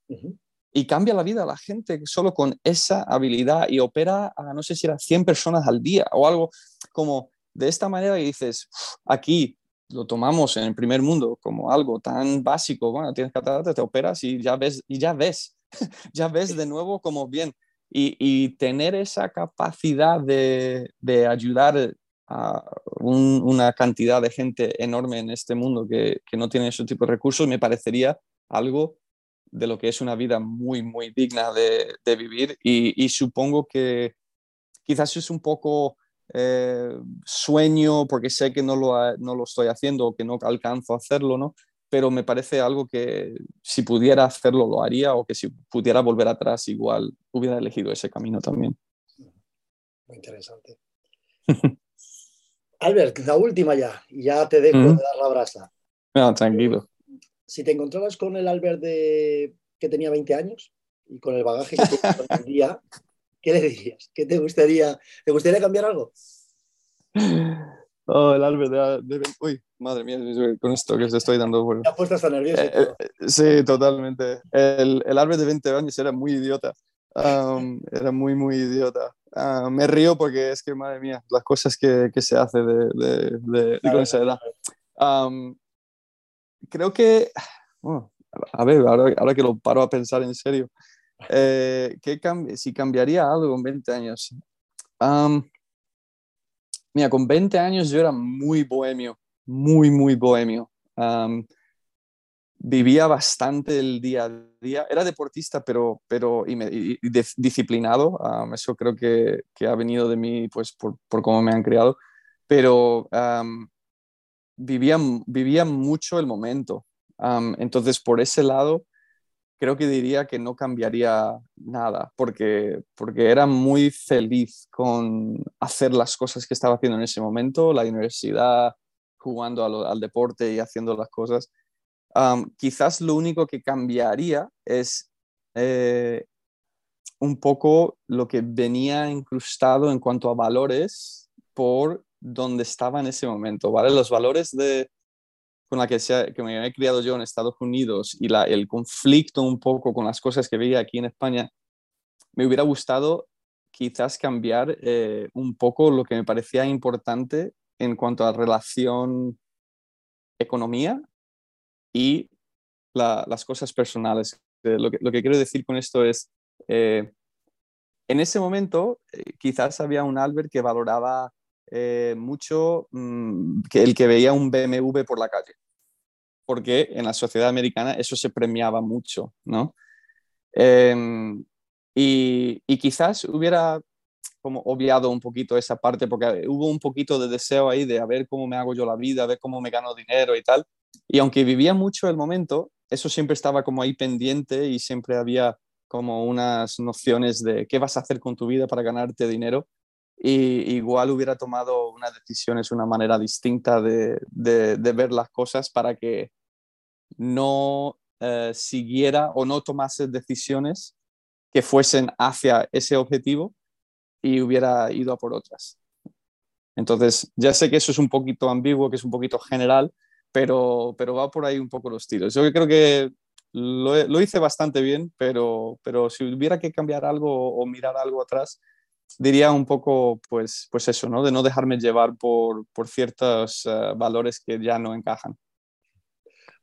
y cambia la vida a la gente solo con esa habilidad y opera a, no sé si era 100 personas al día o algo como de esta manera y dices, aquí lo tomamos en el primer mundo como algo tan básico, bueno, tienes cataratas, te operas y ya ves, y ya ves, ya ves de nuevo como bien. Y, y tener esa capacidad de, de ayudar a una cantidad de gente enorme en este mundo que, que no tiene ese tipo de recursos, me parecería algo de lo que es una vida muy, muy digna de, de vivir. Y, y, supongo que quizás es un poco eh, sueño porque sé que no lo, no lo estoy haciendo o que no alcanzo a hacerlo, ¿no? Pero me parece algo que si pudiera hacerlo lo haría o que si pudiera volver atrás igual hubiera elegido ese camino también. Muy interesante. Albert, la última ya, y ya te dejo de dar la brasa. No, tranquilo. Si te encontrabas con el Albert de, que tenía 20 años y con el bagaje que en día, ¿qué le dirías? ¿Qué te gustaría? ¿Te gustaría cambiar algo? Oh, el Albert de, Uy, madre mía, con esto que se estoy dando. Bueno. Te has puesto hasta nervioso. Eh, eh, sí, totalmente. El, el Albert de 20 años era muy idiota. era muy, muy idiota. Ah, me río porque es que, madre mía, las cosas que, que se hace de, de, con esa edad. creo que, a ver, ahora, ahora, que lo paro a pensar en serio, eh, ¿qué si cambiaría algo en 20 años. mira, con 20 años yo era muy bohemio, muy, muy bohemio. Vivía bastante el día a día. Era deportista, pero, pero y, disciplinado. eso creo que, ha venido de mí, pues, por, por cómo me han criado. Pero vivía, vivía mucho el momento. entonces, por ese lado, creo que diría que no cambiaría nada, porque, porque era muy feliz con hacer las cosas que estaba haciendo en ese momento, la universidad, jugando al deporte y haciendo las cosas. Quizás lo único que cambiaría es eh, un poco lo que venía incrustado en cuanto a valores por donde estaba en ese momento, ¿vale? Los valores de, con la que, que me he criado yo en Estados Unidos y la, el conflicto un poco con las cosas que veía aquí en España, me hubiera gustado quizás cambiar eh, un poco lo que me parecía importante en cuanto a relación economía y las cosas personales. Eh, lo, que, lo, que, quiero decir con esto es, eh, en ese momento quizás había un Albert que valoraba eh, mucho mm, que el que veía un BMW por la calle, porque en la sociedad americana eso se premiaba mucho, ¿no? Em, y, y, quizás hubiera como obviado un poquito esa parte, porque hubo un poquito de deseo ahí de ver cómo me hago yo la vida, a ver cómo me gano dinero y tal. Y aunque vivía mucho el momento, eso siempre estaba como ahí pendiente y siempre había como unas nociones de qué vas a hacer con tu vida para ganarte dinero y igual hubiera tomado una decisión, es una manera distinta de, de, ver las cosas para que no eh, siguiera o no tomase decisiones que fuesen hacia ese objetivo y hubiera ido a por otras. Entonces, ya sé que eso es un poquito ambiguo, que es un poquito general, pero, pero va por ahí un poco los tiros. Yo creo que lo, lo hice bastante bien, pero, pero si hubiera que cambiar algo o mirar algo atrás, diría un poco, pues, pues eso, ¿no? De no dejarme llevar por, por ciertos eh, valores que ya no encajan.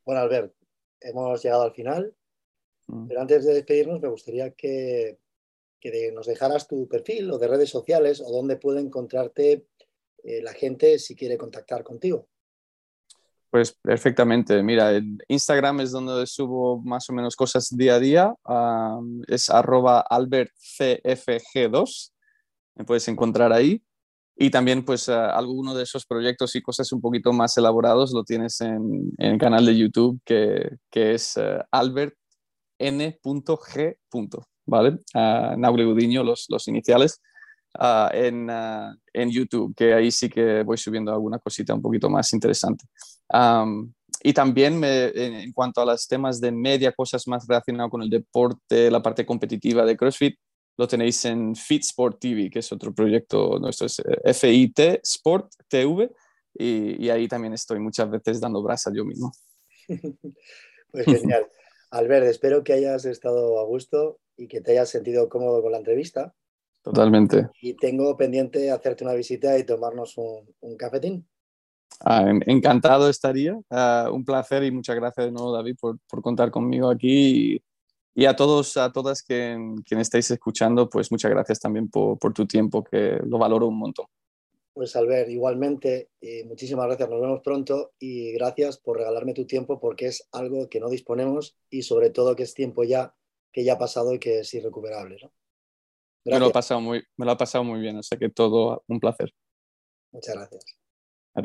Bueno, Albert, hemos llegado al final, mm. pero antes de despedirnos me gustaría que, que nos dejaras tu perfil o de redes sociales o dónde puede encontrarte eh, la gente si quiere contactar contigo. Pues perfectamente. Mira, en Instagram es donde subo más o menos cosas día a día. es arroba albertcfg2. Me puedes encontrar ahí. Y también, pues, alguno de esos proyectos y cosas un poquito más elaborados lo tienes en, el canal de YouTube que, que es uh, albertn.g. ¿Vale? Uh, los, los iniciales. Ah, en, ah, en, YouTube, que ahí sí que voy subiendo alguna cosita un poquito más interesante. Y también me, en, cuanto a los temas de media, cosas más relacionadas con el deporte, la parte competitiva de CrossFit, lo tenéis en Fit Sport TV, que es otro proyecto nuestro, es eh, FIT Sport TV, y, y ahí también estoy muchas veces dando brasa yo mismo. pues genial. Albert, espero que hayas estado a gusto y que te hayas sentido cómodo con la entrevista. Totalmente. Y tengo pendiente hacerte una visita y tomarnos un, cafetín. Ah, encantado estaría. Ah, un placer y muchas gracias de nuevo, David, por, contar conmigo aquí. Y, a todos, a todas que, quienes estáis escuchando, pues muchas gracias también por, tu tiempo, que lo valoro un montón. Pues Albert, igualmente, muchísimas gracias, nos vemos pronto y gracias por regalarme tu tiempo porque es algo que no disponemos y sobre todo que es tiempo ya que ya ha pasado y que es irrecuperable. ¿no? Me lo, he pasado muy, me lo ha pasado muy bien, sea que todo un placer. Muchas gracias. A